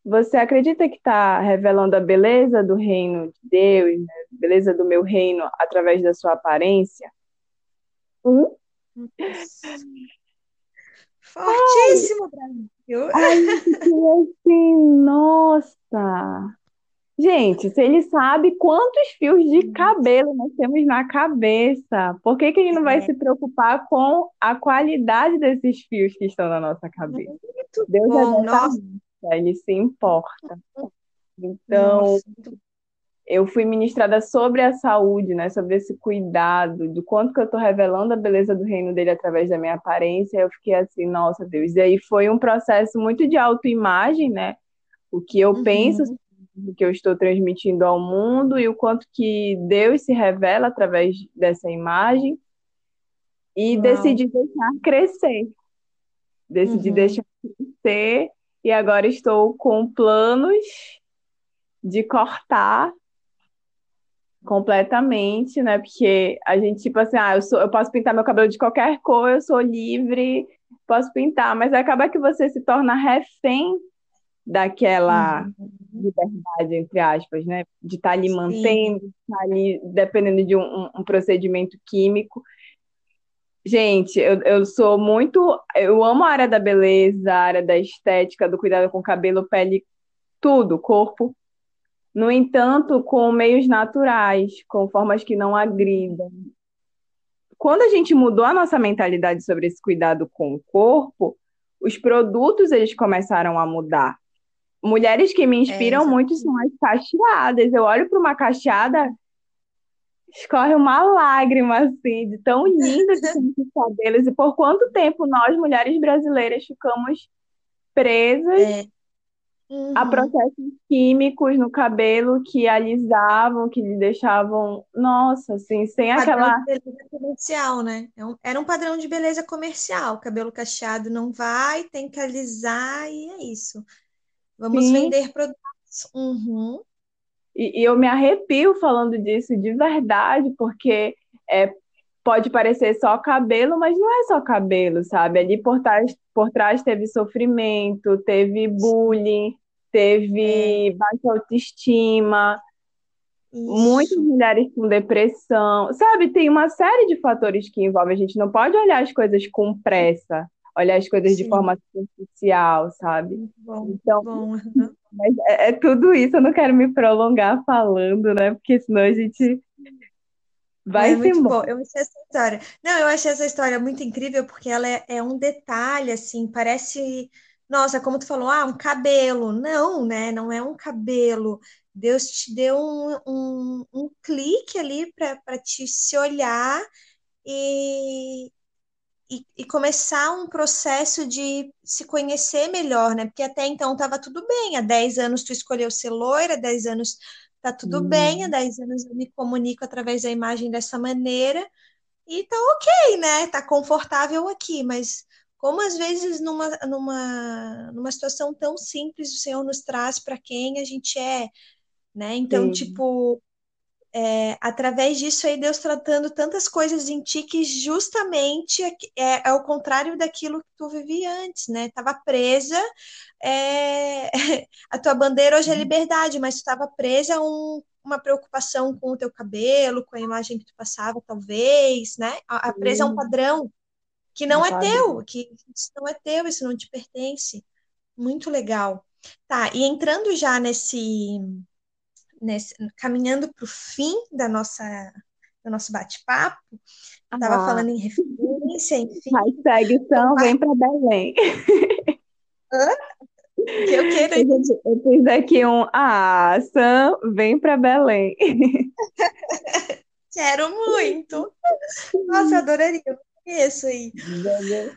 você acredita que está revelando a beleza do reino de Deus, né? beleza do meu reino através da sua aparência? Hum? Fortíssimo, Brasil. Ai, assim, nossa. Gente, se ele sabe quantos fios de cabelo nós temos na cabeça, por que, que ele não vai é. se preocupar com a qualidade desses fios que estão na nossa cabeça? Muito Deus é bom, é nossa. ele se importa. Então, nossa. Eu fui ministrada sobre a saúde, né, sobre esse cuidado, do quanto que eu estou revelando a beleza do reino dele através da minha aparência. Eu fiquei assim, nossa Deus. E aí foi um processo muito de autoimagem, né? O que eu uhum. penso que eu estou transmitindo ao mundo e o quanto que Deus se revela através dessa imagem e Uau. decidi deixar crescer. Decidi uhum. deixar crescer e agora estou com planos de cortar completamente, né? Porque a gente, tipo assim, ah, eu, sou, eu posso pintar meu cabelo de qualquer cor, eu sou livre, posso pintar, mas acaba que você se torna refém daquela uhum. liberdade, entre aspas, né? De estar tá ali mantendo, de estar tá ali dependendo de um, um, procedimento químico. Gente, eu, eu sou muito. Eu amo a área da beleza, a área da estética, do cuidado com cabelo, pele, tudo, corpo. No entanto, com meios naturais, com formas que não agridam. Quando a gente mudou a nossa mentalidade sobre esse cuidado com o corpo, os produtos eles começaram a mudar mulheres que me inspiram é, muito são as cacheadas. Eu olho para uma cacheada, escorre uma lágrima, assim, de tão linda que são os cabelos. E por quanto tempo nós, mulheres brasileiras, ficamos presas é. Uhum. a processos químicos no cabelo que alisavam, que lhe deixavam, nossa, assim, sem padrão aquela. De beleza comercial, né? É era um padrão de beleza comercial. Cabelo cacheado não vai, tem que alisar e é isso. Vamos Sim. vender produtos. Uhum. E, e, eu me arrepio falando disso de verdade, porque é, pode parecer só cabelo, mas não é só cabelo, sabe? Ali por trás, por trás teve sofrimento, teve bullying, teve é. baixa autoestima, Isso. muitas mulheres com depressão, sabe? Tem uma série de fatores que envolvem. A gente não pode olhar as coisas com pressa, olhar as coisas Sim. de forma superficial, sabe? Bom, então, bom. Mas é, é tudo isso, eu não quero me prolongar falando, né? Porque senão a gente Vai é muito bom. Eu achei essa história. Não, eu achei essa história muito incrível porque ela é, é, um detalhe, assim, parece. Nossa, como tu falou, ah, um cabelo. Não, né? Não é um cabelo. Deus te deu um, um, um clique ali para te se olhar e, e, e, começar um processo de se conhecer melhor, né? Porque até então estava tudo bem. Há 10 anos tu escolheu ser loira, há 10 anos tá tudo hum. bem, há 10 anos eu me comunico através da imagem dessa maneira e tá ok, né? Tá confortável aqui, mas como às vezes numa, numa, numa situação tão simples o Senhor nos traz para quem a gente é, né? Então, Sim. tipo, é, através disso aí, Deus tratando tantas coisas em ti que justamente é, é, é o contrário daquilo que tu vivia antes, né? Tava presa, é, a tua bandeira hoje é uhum. liberdade, mas tu estava presa a um, uma preocupação com o teu cabelo, com a imagem que tu passava, talvez, né? A, a presa a um padrão que não é teu, que isso não é teu, isso não te pertence. Muito legal. Tá, e entrando já nesse nesse, caminhando para o fim da nossa, do nosso bate-papo, estava ah. falando em referência, enfim. Hashtag São vem para Belém. Hã? Que eu quero. Eu fiz aqui um Ah, Sam vem para Belém. Quero muito. Nossa, adoraria. Isso aí.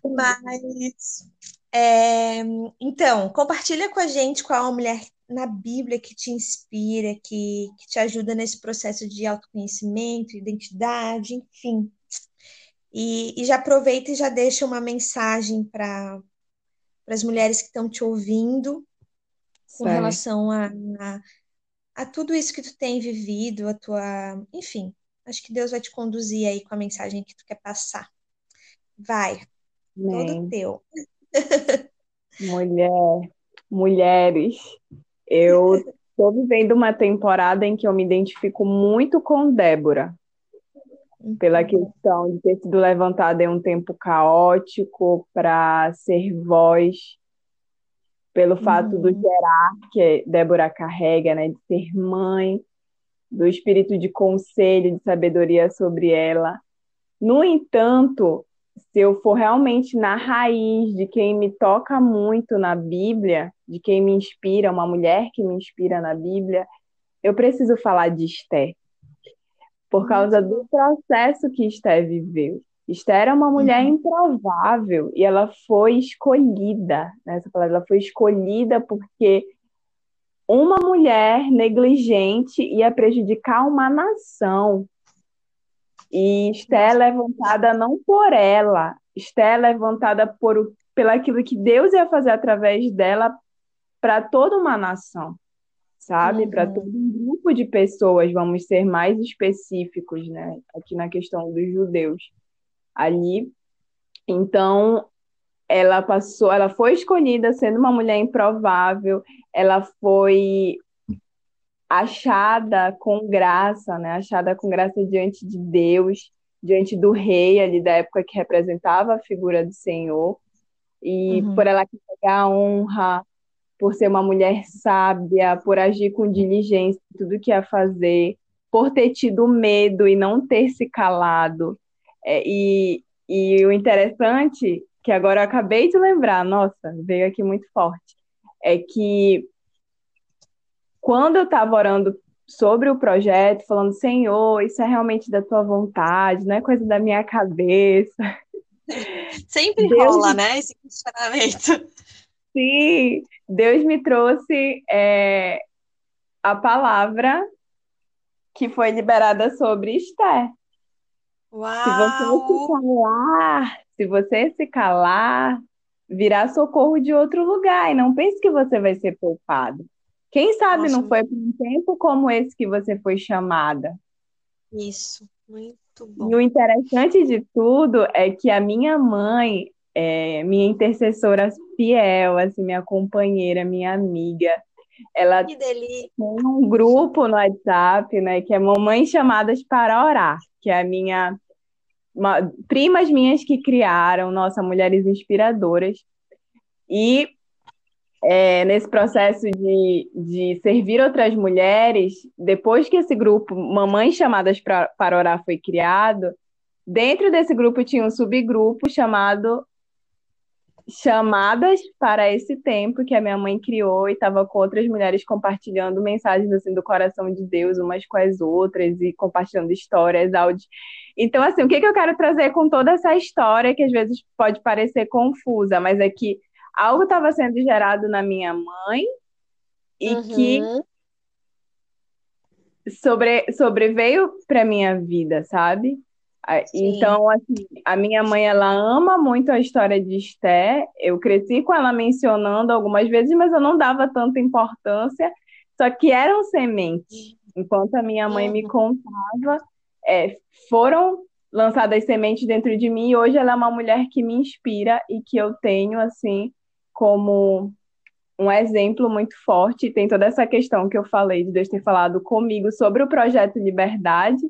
Mas é, então, compartilha com a gente qual é a mulher na Bíblia que te inspira, que, que te ajuda nesse processo de autoconhecimento, identidade, enfim. E, e já aproveita e já deixa uma mensagem para as mulheres que estão te ouvindo com relação a, a, a, tudo isso que tu tem vivido, a tua. Enfim, acho que Deus vai te conduzir aí com a mensagem que tu quer passar. Vai, Amém. todo teu. Mulher, mulheres, eu estou vivendo uma temporada em que eu me identifico muito com Débora, pela uhum. questão de ter sido levantada em um tempo caótico para ser voz, pelo fato uhum. do gerar que Débora carrega, né, de ser mãe, do espírito de conselho, de sabedoria sobre ela. No entanto, se eu for realmente na raiz de quem me toca muito na Bíblia, de quem me inspira, uma mulher que me inspira na Bíblia, eu preciso falar de Esther. Por causa do processo que Esther viveu. Esther era uma mulher uhum. improvável e ela foi escolhida, né? essa palavra, ela foi escolhida porque uma mulher negligente ia prejudicar uma nação. E Esté é levantada não por ela, Esté é levantada por, pelo aquilo que Deus ia fazer através dela para toda uma nação, sabe? Uhum. Para todo um grupo de pessoas, vamos ser mais específicos, né? Aqui na questão dos judeus. Ali, então, ela passou, ela foi escolhida sendo uma mulher improvável, ela foi achada com graça, né? Achada com graça diante de Deus, diante do rei ali da época que representava a figura do Senhor. E uhum. por ela carregar a honra, por ser uma mulher sábia, por agir com diligência em tudo que ia fazer, por ter tido medo e não ter se calado. É, e, e o interessante, que agora eu acabei de lembrar, nossa, veio aqui muito forte, é que quando eu estava orando sobre o projeto, falando, Senhor, isso é realmente da tua vontade, não é coisa da minha cabeça. Sempre Deus... rola, né, esse questionamento. Sim, Deus me trouxe é, a palavra que foi liberada sobre Esther. Uau! Se você se calar, se você se calar, virá socorro de outro lugar. E não pense que você vai ser poupado. Quem sabe Nossa, não foi por um tempo como esse que você foi chamada. Isso, muito bom. E o interessante de tudo é que a minha mãe, é, minha intercessora fiel, assim, minha companheira, minha amiga, ela tem um grupo no WhatsApp, né, que é Mamães Chamadas para Orar, que é a minha uma, primas minhas que criaram, nossa, mulheres inspiradoras. E é, nesse processo de, de servir outras mulheres, depois que esse grupo Mamães Chamadas pra, para Orar foi criado, dentro desse grupo tinha um subgrupo chamado Chamadas para esse tempo que a minha mãe criou e estava com outras mulheres compartilhando mensagens assim do coração de Deus umas com as outras e compartilhando histórias, áudios. Então, assim, o que, que eu quero trazer com toda essa história que às vezes pode parecer confusa, mas é que algo estava sendo gerado na minha mãe e uhum. que sobre, sobreveio para minha vida, sabe? Sim. Então, assim, a minha mãe, ela ama muito a história de Esté. Eu cresci com ela mencionando algumas vezes, mas eu não dava tanta importância. Só que eram sementes. Enquanto a minha mãe uhum. me contava, é, foram lançadas sementes dentro de mim. E hoje ela é uma mulher que me inspira e que eu tenho, assim, como um exemplo muito forte. Tem toda essa questão que eu falei de Deus ter falado comigo sobre o projeto Liberdade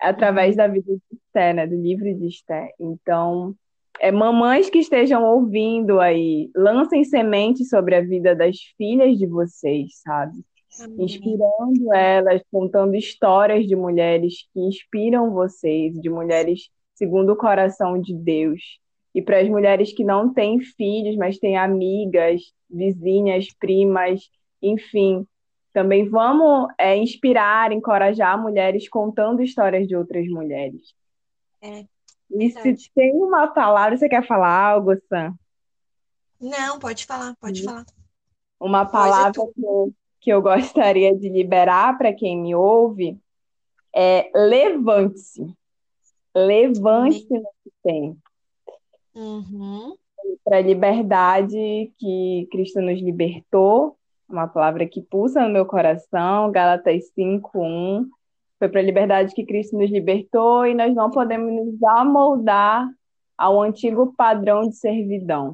através uhum. da vida de Esté, né, do livro de Esté. Então, é, mamães que estejam ouvindo aí, lancem sementes sobre a vida das filhas de vocês, sabe? Amém. Inspirando elas, contando histórias de mulheres que inspiram vocês, de mulheres segundo o coração de Deus. E para as mulheres que não têm filhos, mas têm amigas, vizinhas, primas, enfim, também vamos é, inspirar, encorajar mulheres contando histórias de outras mulheres. É, e se tem uma palavra, você quer falar algo, Sam? Não, pode falar, pode falar. Uma é palavra que eu, que eu gostaria de liberar para quem me ouve é levante-se. Levante-se nesse tempo. Uhum. Para a liberdade que Cristo nos libertou uma palavra que pulsa no meu coração, Gálatas 5:1. Foi para a liberdade que Cristo nos libertou e nós não podemos nos amoldar ao antigo padrão de servidão.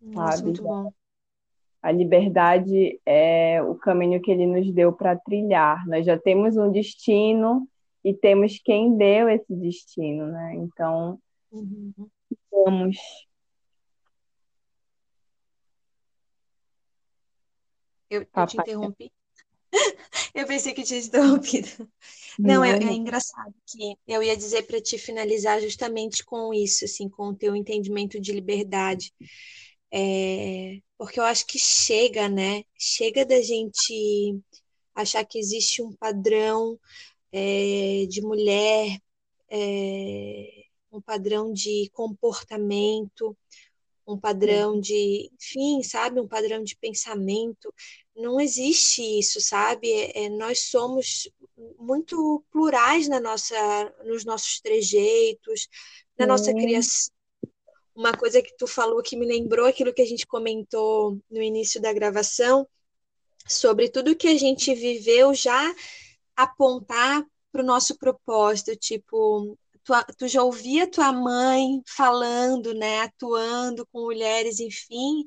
Nossa, sabe? Muito bom. A liberdade é o caminho que ele nos deu para trilhar. Nós já temos um destino e temos quem deu esse destino, né? Então, uhum. Vamos Eu, eu te interrompi. eu pensei que tinha interrompido. Não, é, é engraçado que eu ia dizer para te finalizar justamente com isso, assim, com o teu entendimento de liberdade. É, porque eu acho que chega, né? Chega da gente achar que existe um padrão é, de mulher, é, um padrão de comportamento, um padrão de, enfim, sabe, um padrão de pensamento. Não existe isso, sabe? É, é, nós somos muito plurais na nossa, nos nossos trejeitos, na nossa criação. Uma coisa que tu falou que me lembrou aquilo que a gente comentou no início da gravação, sobre tudo que a gente viveu já apontar para o nosso propósito, tipo, tu, tu já ouvia tua mãe falando, né, atuando com mulheres, enfim,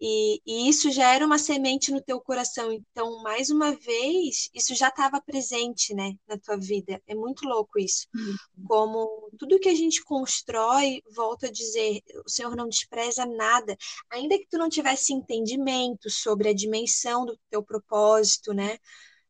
e, e, isso já era uma semente no teu coração. Então, mais uma vez, isso já estava presente, né, na tua vida. É muito louco isso. Uhum. Como tudo que a gente constrói, volto a dizer, o Senhor não despreza nada. Ainda que tu não tivesse entendimento sobre a dimensão do teu propósito, né?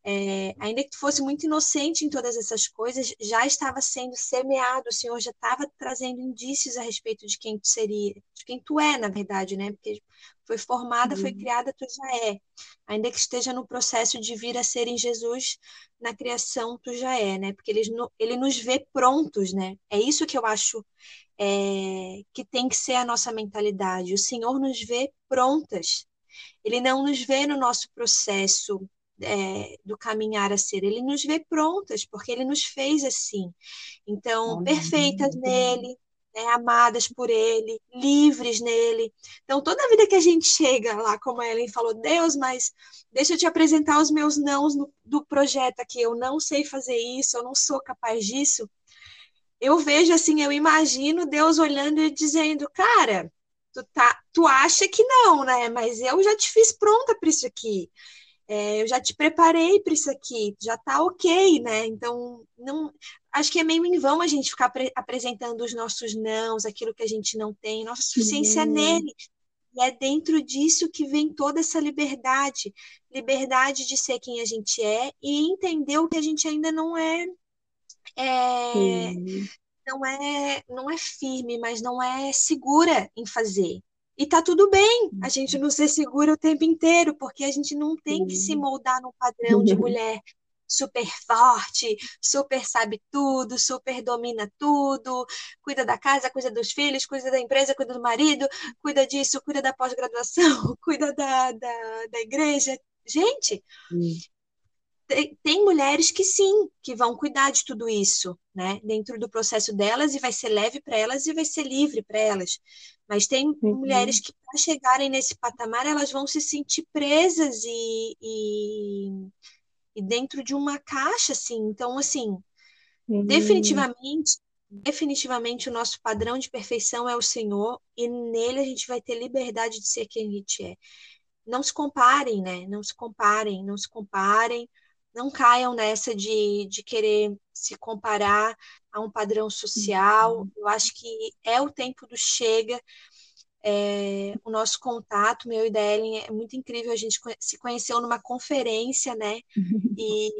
É, ainda que tu fosse muito inocente em todas essas coisas, já estava sendo semeado, o Senhor já estava trazendo indícios a respeito de quem tu seria, de quem tu é, na verdade, né? Porque foi formada, uhum. foi criada, tu já é. Ainda que esteja no processo de vir a ser em Jesus, na criação tu já é, né? Porque ele, ele nos vê prontos, né? É isso que eu acho é, que tem que ser a nossa mentalidade. O Senhor nos vê prontas. Ele não nos vê no nosso processo é, do caminhar a ser, ele nos vê prontas, porque ele nos fez assim. Então, perfeitas nele, né, amadas por ele, livres nele. Então, toda vida que a gente chega lá, como a Ellen falou, Deus, mas deixa eu te apresentar os meus nãos no, do projeto aqui, eu não sei fazer isso, eu não sou capaz disso. Eu vejo assim, eu imagino Deus olhando e dizendo, cara, tu, tá, tu acha que não, né? Mas eu já te fiz pronta para isso aqui é, eu já te preparei para isso aqui, já está ok, né? Então, não, acho que é meio em vão a gente ficar apresentando os nossos nãos, aquilo que a gente não tem, nossa suficiência uhum. é nele. E é dentro disso que vem toda essa liberdade, liberdade de ser quem a gente é e entender o que a gente ainda não é, é não é, não é firme, mas não é segura em fazer. E tá tudo bem. A gente não ser segura o tempo inteiro, porque a gente não tem que se moldar num padrão de mulher super forte, super sabe tudo, super domina tudo, cuida da casa, cuida dos filhos, cuida da empresa, cuida do marido, cuida disso, cuida da pós-graduação, cuida da, da, da igreja. Gente, tem, mulheres que sim, que vão cuidar de tudo isso, né? Dentro do processo delas e vai ser leve para elas e vai ser livre para elas. Mas tem uhum. mulheres que, para chegarem nesse patamar, elas vão se sentir presas e, e, e dentro de uma caixa, assim. Então, assim, uhum. definitivamente, definitivamente o nosso padrão de perfeição é o Senhor e nele a gente vai ter liberdade de ser quem a gente é. Não se comparem, né? Não se comparem, não se comparem não caiam nessa de, de querer se comparar a um padrão social. Uhum. Eu acho que é o tempo do chega. É, o nosso contato, meu e da Ellen, é muito incrível. A gente se conheceu numa conferência, né? E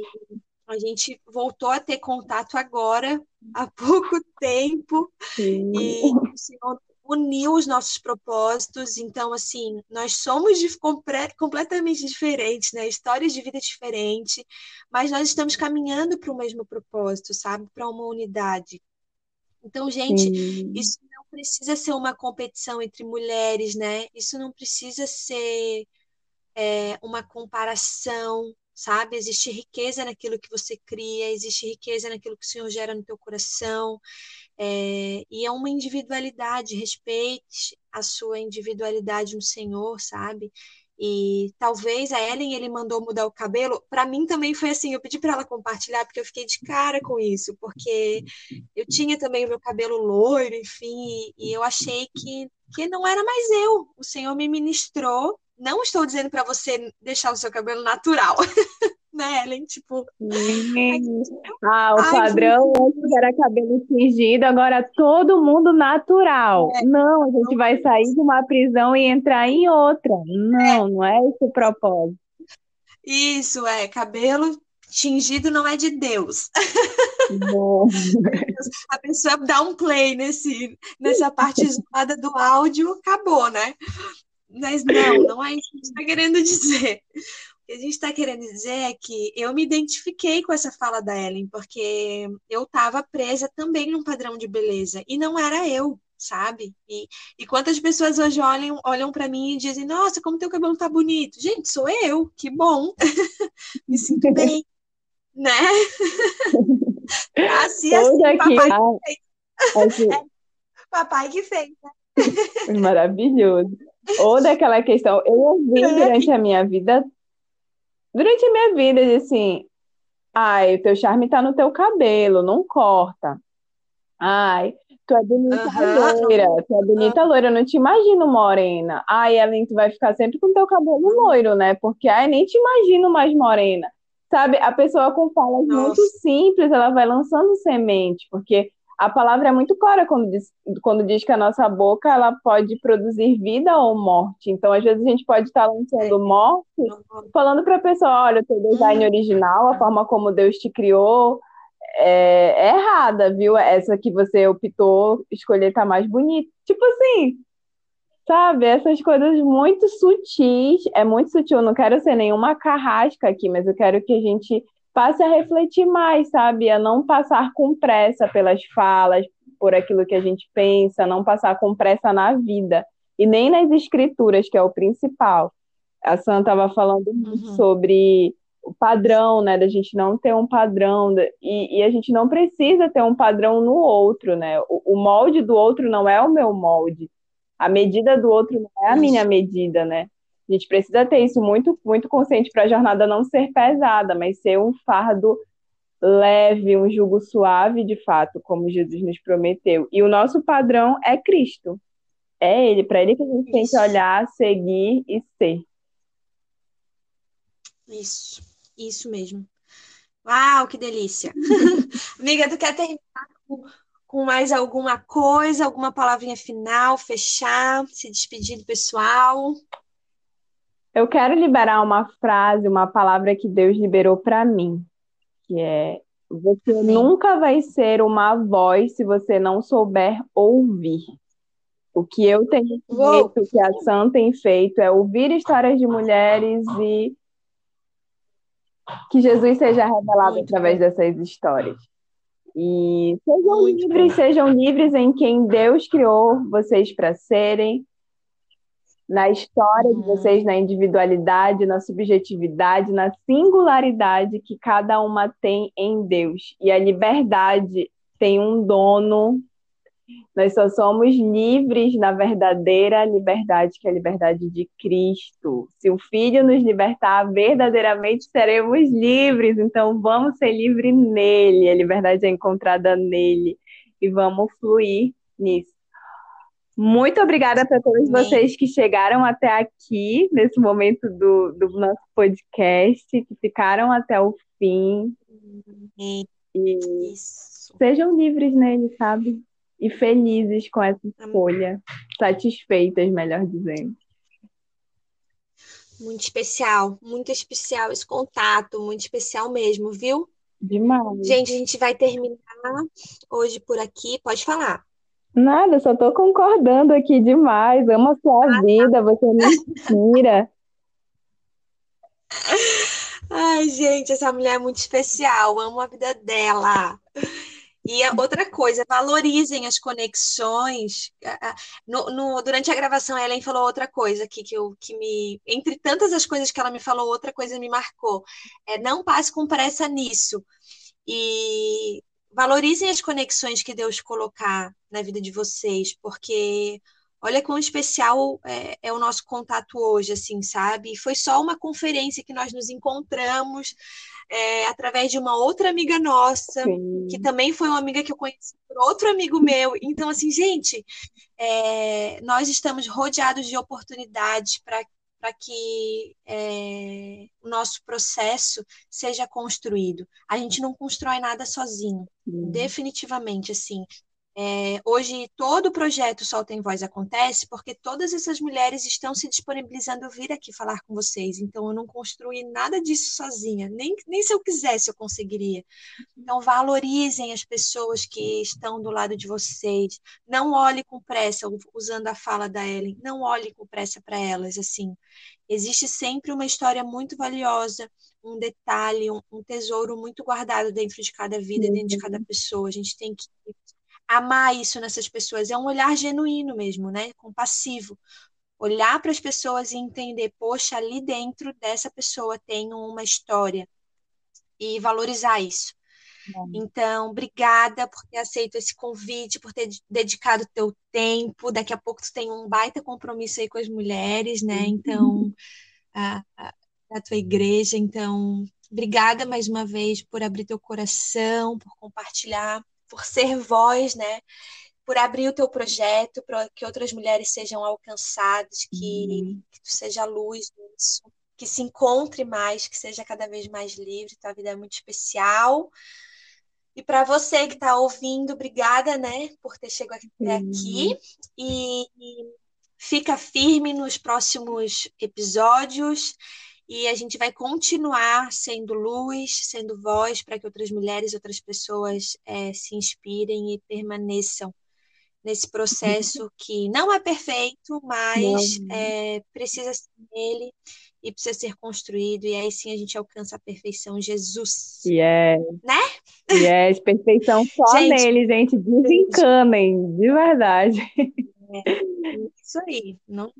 a gente voltou a ter contato agora, há pouco tempo. Sim. E o Senhor uniu os nossos propósitos. Então, assim, nós somos de, compre, completamente diferentes, né? Histórias de vida diferentes, mas nós estamos caminhando para o mesmo propósito, sabe? Para uma unidade. Então, gente, Sim. isso não precisa ser uma competição entre mulheres, né? Isso não precisa ser é, uma comparação, sabe? Existe riqueza naquilo que você cria, existe riqueza naquilo que o Senhor gera no teu coração. É, e é uma individualidade, respeite a sua individualidade no Senhor, sabe? E talvez a Ellen ele mandou mudar o cabelo. Para mim também foi assim. Eu pedi para ela compartilhar porque eu fiquei de cara com isso, porque eu tinha também o meu cabelo loiro, enfim, e, eu achei que que não era mais eu. O Senhor me ministrou. Não estou dizendo para você deixar o seu cabelo natural. né, Ellen? Tipo. Ah, o padrão antes era cabelo tingido, agora todo mundo natural. É. Não, a gente não vai é sair de uma prisão e entrar em outra. Não, é. não é esse o propósito. Isso, é. Cabelo tingido não é de Deus. A pessoa dá um play nesse, nessa parte isolada do áudio, acabou, né? Mas não, não é isso que a gente está querendo dizer que a gente está querendo dizer é que eu me identifiquei com essa fala da Ellen, porque eu estava presa também num padrão de beleza, e não era eu, sabe? E, e quantas pessoas hoje olham, olham para mim e dizem, nossa, como teu cabelo tá bonito. Gente, sou eu, que bom. me sinto bem, né? assim, assim, papai que fez. É, papai que fez, né? Maravilhoso. Ou daquela questão, eu ouvi é. durante a minha vida Durante a minha vida, assim, ai, o teu charme tá no teu cabelo, não corta. Ai, tu é bonita uhum. loira, tu é bonita uhum. loira, eu não te imagino morena. Ai, Ellen, tu vai ficar sempre com teu cabelo loiro, né? Porque, ai, nem te imagino mais morena. Sabe, a pessoa com falas Nossa. muito simples, ela vai lançando semente, porque a palavra é muito clara quando diz, quando diz que a nossa boca ela pode produzir vida ou morte. Então, às vezes, a gente pode estar lançando é. morte, falando para a pessoa: olha, o teu design uhum. original, a forma como Deus te criou, é, é, errada, viu? Essa que você optou escolher tá mais bonita. Tipo assim, sabe? Essas coisas muito sutis. É muito sutil. Eu não quero ser nenhuma carrasca aqui, mas eu quero que a gente passe a refletir mais, sabe? A não passar com pressa pelas falas, por aquilo que a gente pensa, não passar com pressa na vida e nem nas escrituras, que é o principal. A Sam estava falando muito uhum. sobre o padrão, né, da gente não ter um padrão e, e, a gente não precisa ter um padrão no outro, né? O, o, molde do outro não é o meu molde, a medida do outro não é a minha medida, né? A gente precisa ter isso muito, muito consciente para a jornada não ser pesada, mas ser um fardo leve, um jugo suave, de fato, como Jesus nos prometeu. E o nosso padrão é Cristo. É Ele, para Ele que a gente tem que olhar, seguir e ser. Isso, isso mesmo. Uau, que delícia! Amiga, tu quer terminar com, com mais alguma coisa, alguma palavrinha final, fechar, se despedir do pessoal? Eu quero liberar uma frase, uma palavra que Deus liberou para mim, que é: você Sim. nunca vai ser uma voz se você não souber ouvir. O que eu tenho Uou. feito, o que a Sam tem feito, é ouvir histórias de mulheres e que Jesus seja revelado Muito através bom. dessas histórias. E sejam Muito livres, bom. sejam livres em quem Deus criou vocês para serem, na história uhum. de vocês, na individualidade, na subjetividade, na singularidade que cada uma tem em Deus. E a liberdade tem um dono. Nós só somos livres na verdadeira liberdade, que é a liberdade de Cristo. Se o Filho nos libertar, verdadeiramente seremos livres. Então vamos ser livres nele. A liberdade é encontrada nele. E vamos fluir nisso. Muito obrigada para todos vocês que chegaram até aqui, nesse momento do, do nosso podcast, que ficaram até o fim. E Isso. sejam livres nele, sabe? E felizes com essa escolha. Satisfeitas, melhor dizendo. Muito especial, muito especial esse contato, muito especial mesmo, viu? Demais. Gente, a gente vai terminar hoje por aqui. Pode falar. Nada, só tô concordando aqui demais. Amo a sua ah, vida, você me inspira. Ai, gente, essa mulher é muito especial. Amo a vida dela. E outra coisa, valorizem as conexões. No, no, durante a gravação, a Ellen falou outra coisa aqui que, eu, que me. Entre tantas as coisas que ela me falou, outra coisa me marcou. É não passe com pressa nisso. E valorizem as conexões que Deus colocar na vida de vocês, porque olha quão especial é, é, o nosso contato hoje, assim, sabe? Foi só uma conferência que nós nos encontramos é, através de uma outra amiga nossa, Sim. que também foi uma amiga que eu conheci por outro amigo meu. Então, assim, gente, é, nós estamos rodeados de oportunidades para para que é, o nosso processo seja construído. A gente não constrói nada sozinho, uhum. definitivamente, assim. É, hoje, todo o projeto Sol Tem Voz acontece porque todas essas mulheres estão se disponibilizando a vir aqui falar com vocês. Então, eu não construí nada disso sozinha, nem, nem se eu quisesse eu conseguiria. Então, valorizem as pessoas que estão do lado de vocês. Não olhe com pressa, usando a fala da Ellen, não olhe com pressa para elas. Assim, existe sempre uma história muito valiosa, um detalhe, um, um tesouro muito guardado dentro de cada vida, dentro de cada uhum. pessoa. A gente tem que amar isso nessas pessoas. É um olhar genuíno mesmo, né? Compassivo. Olhar para as pessoas e entender, poxa, ali dentro dessa pessoa tem uma história. E valorizar isso. Então, obrigada por ter aceito esse convite, por ter dedicado o teu tempo. Daqui a pouco tu tem um baita compromisso aí com as mulheres, né? Então, a, a, a tua igreja. Então, obrigada mais uma vez por abrir teu coração, por compartilhar por ser voz, né? Por abrir o teu projeto para que outras mulheres sejam alcançadas, que, uhum. que tu seja luz nisso, que se encontre mais, que seja cada vez mais livre. Tua vida é muito especial. E para você que está ouvindo, obrigada, né, por ter chegado até aqui. E, e fica firme nos próximos episódios. E a gente vai continuar sendo luz, sendo voz para que outras mulheres, outras pessoas é, se inspirem e permaneçam nesse processo que não é perfeito, mas é, precisa ser nele e precisa ser construído, e aí sim a gente alcança a perfeição, Jesus. Yes. Né? Yes, perfeição só gente, nele, gente. Desencanem, de verdade. É, isso aí. Não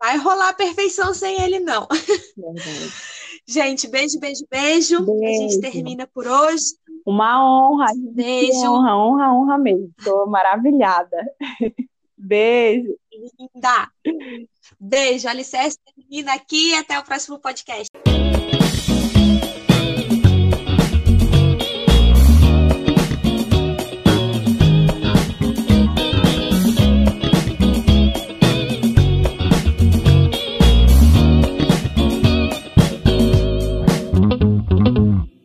vai rolar perfeição sem ele, não. Verdade. Gente, beijo, beijo, beijo, beijo. A gente termina por hoje. Uma honra. Beijo. Honra, honra, honra mesmo. Estou maravilhada. Beijo. Linda. Beijo. Alicerce termina aqui. Até o próximo podcast.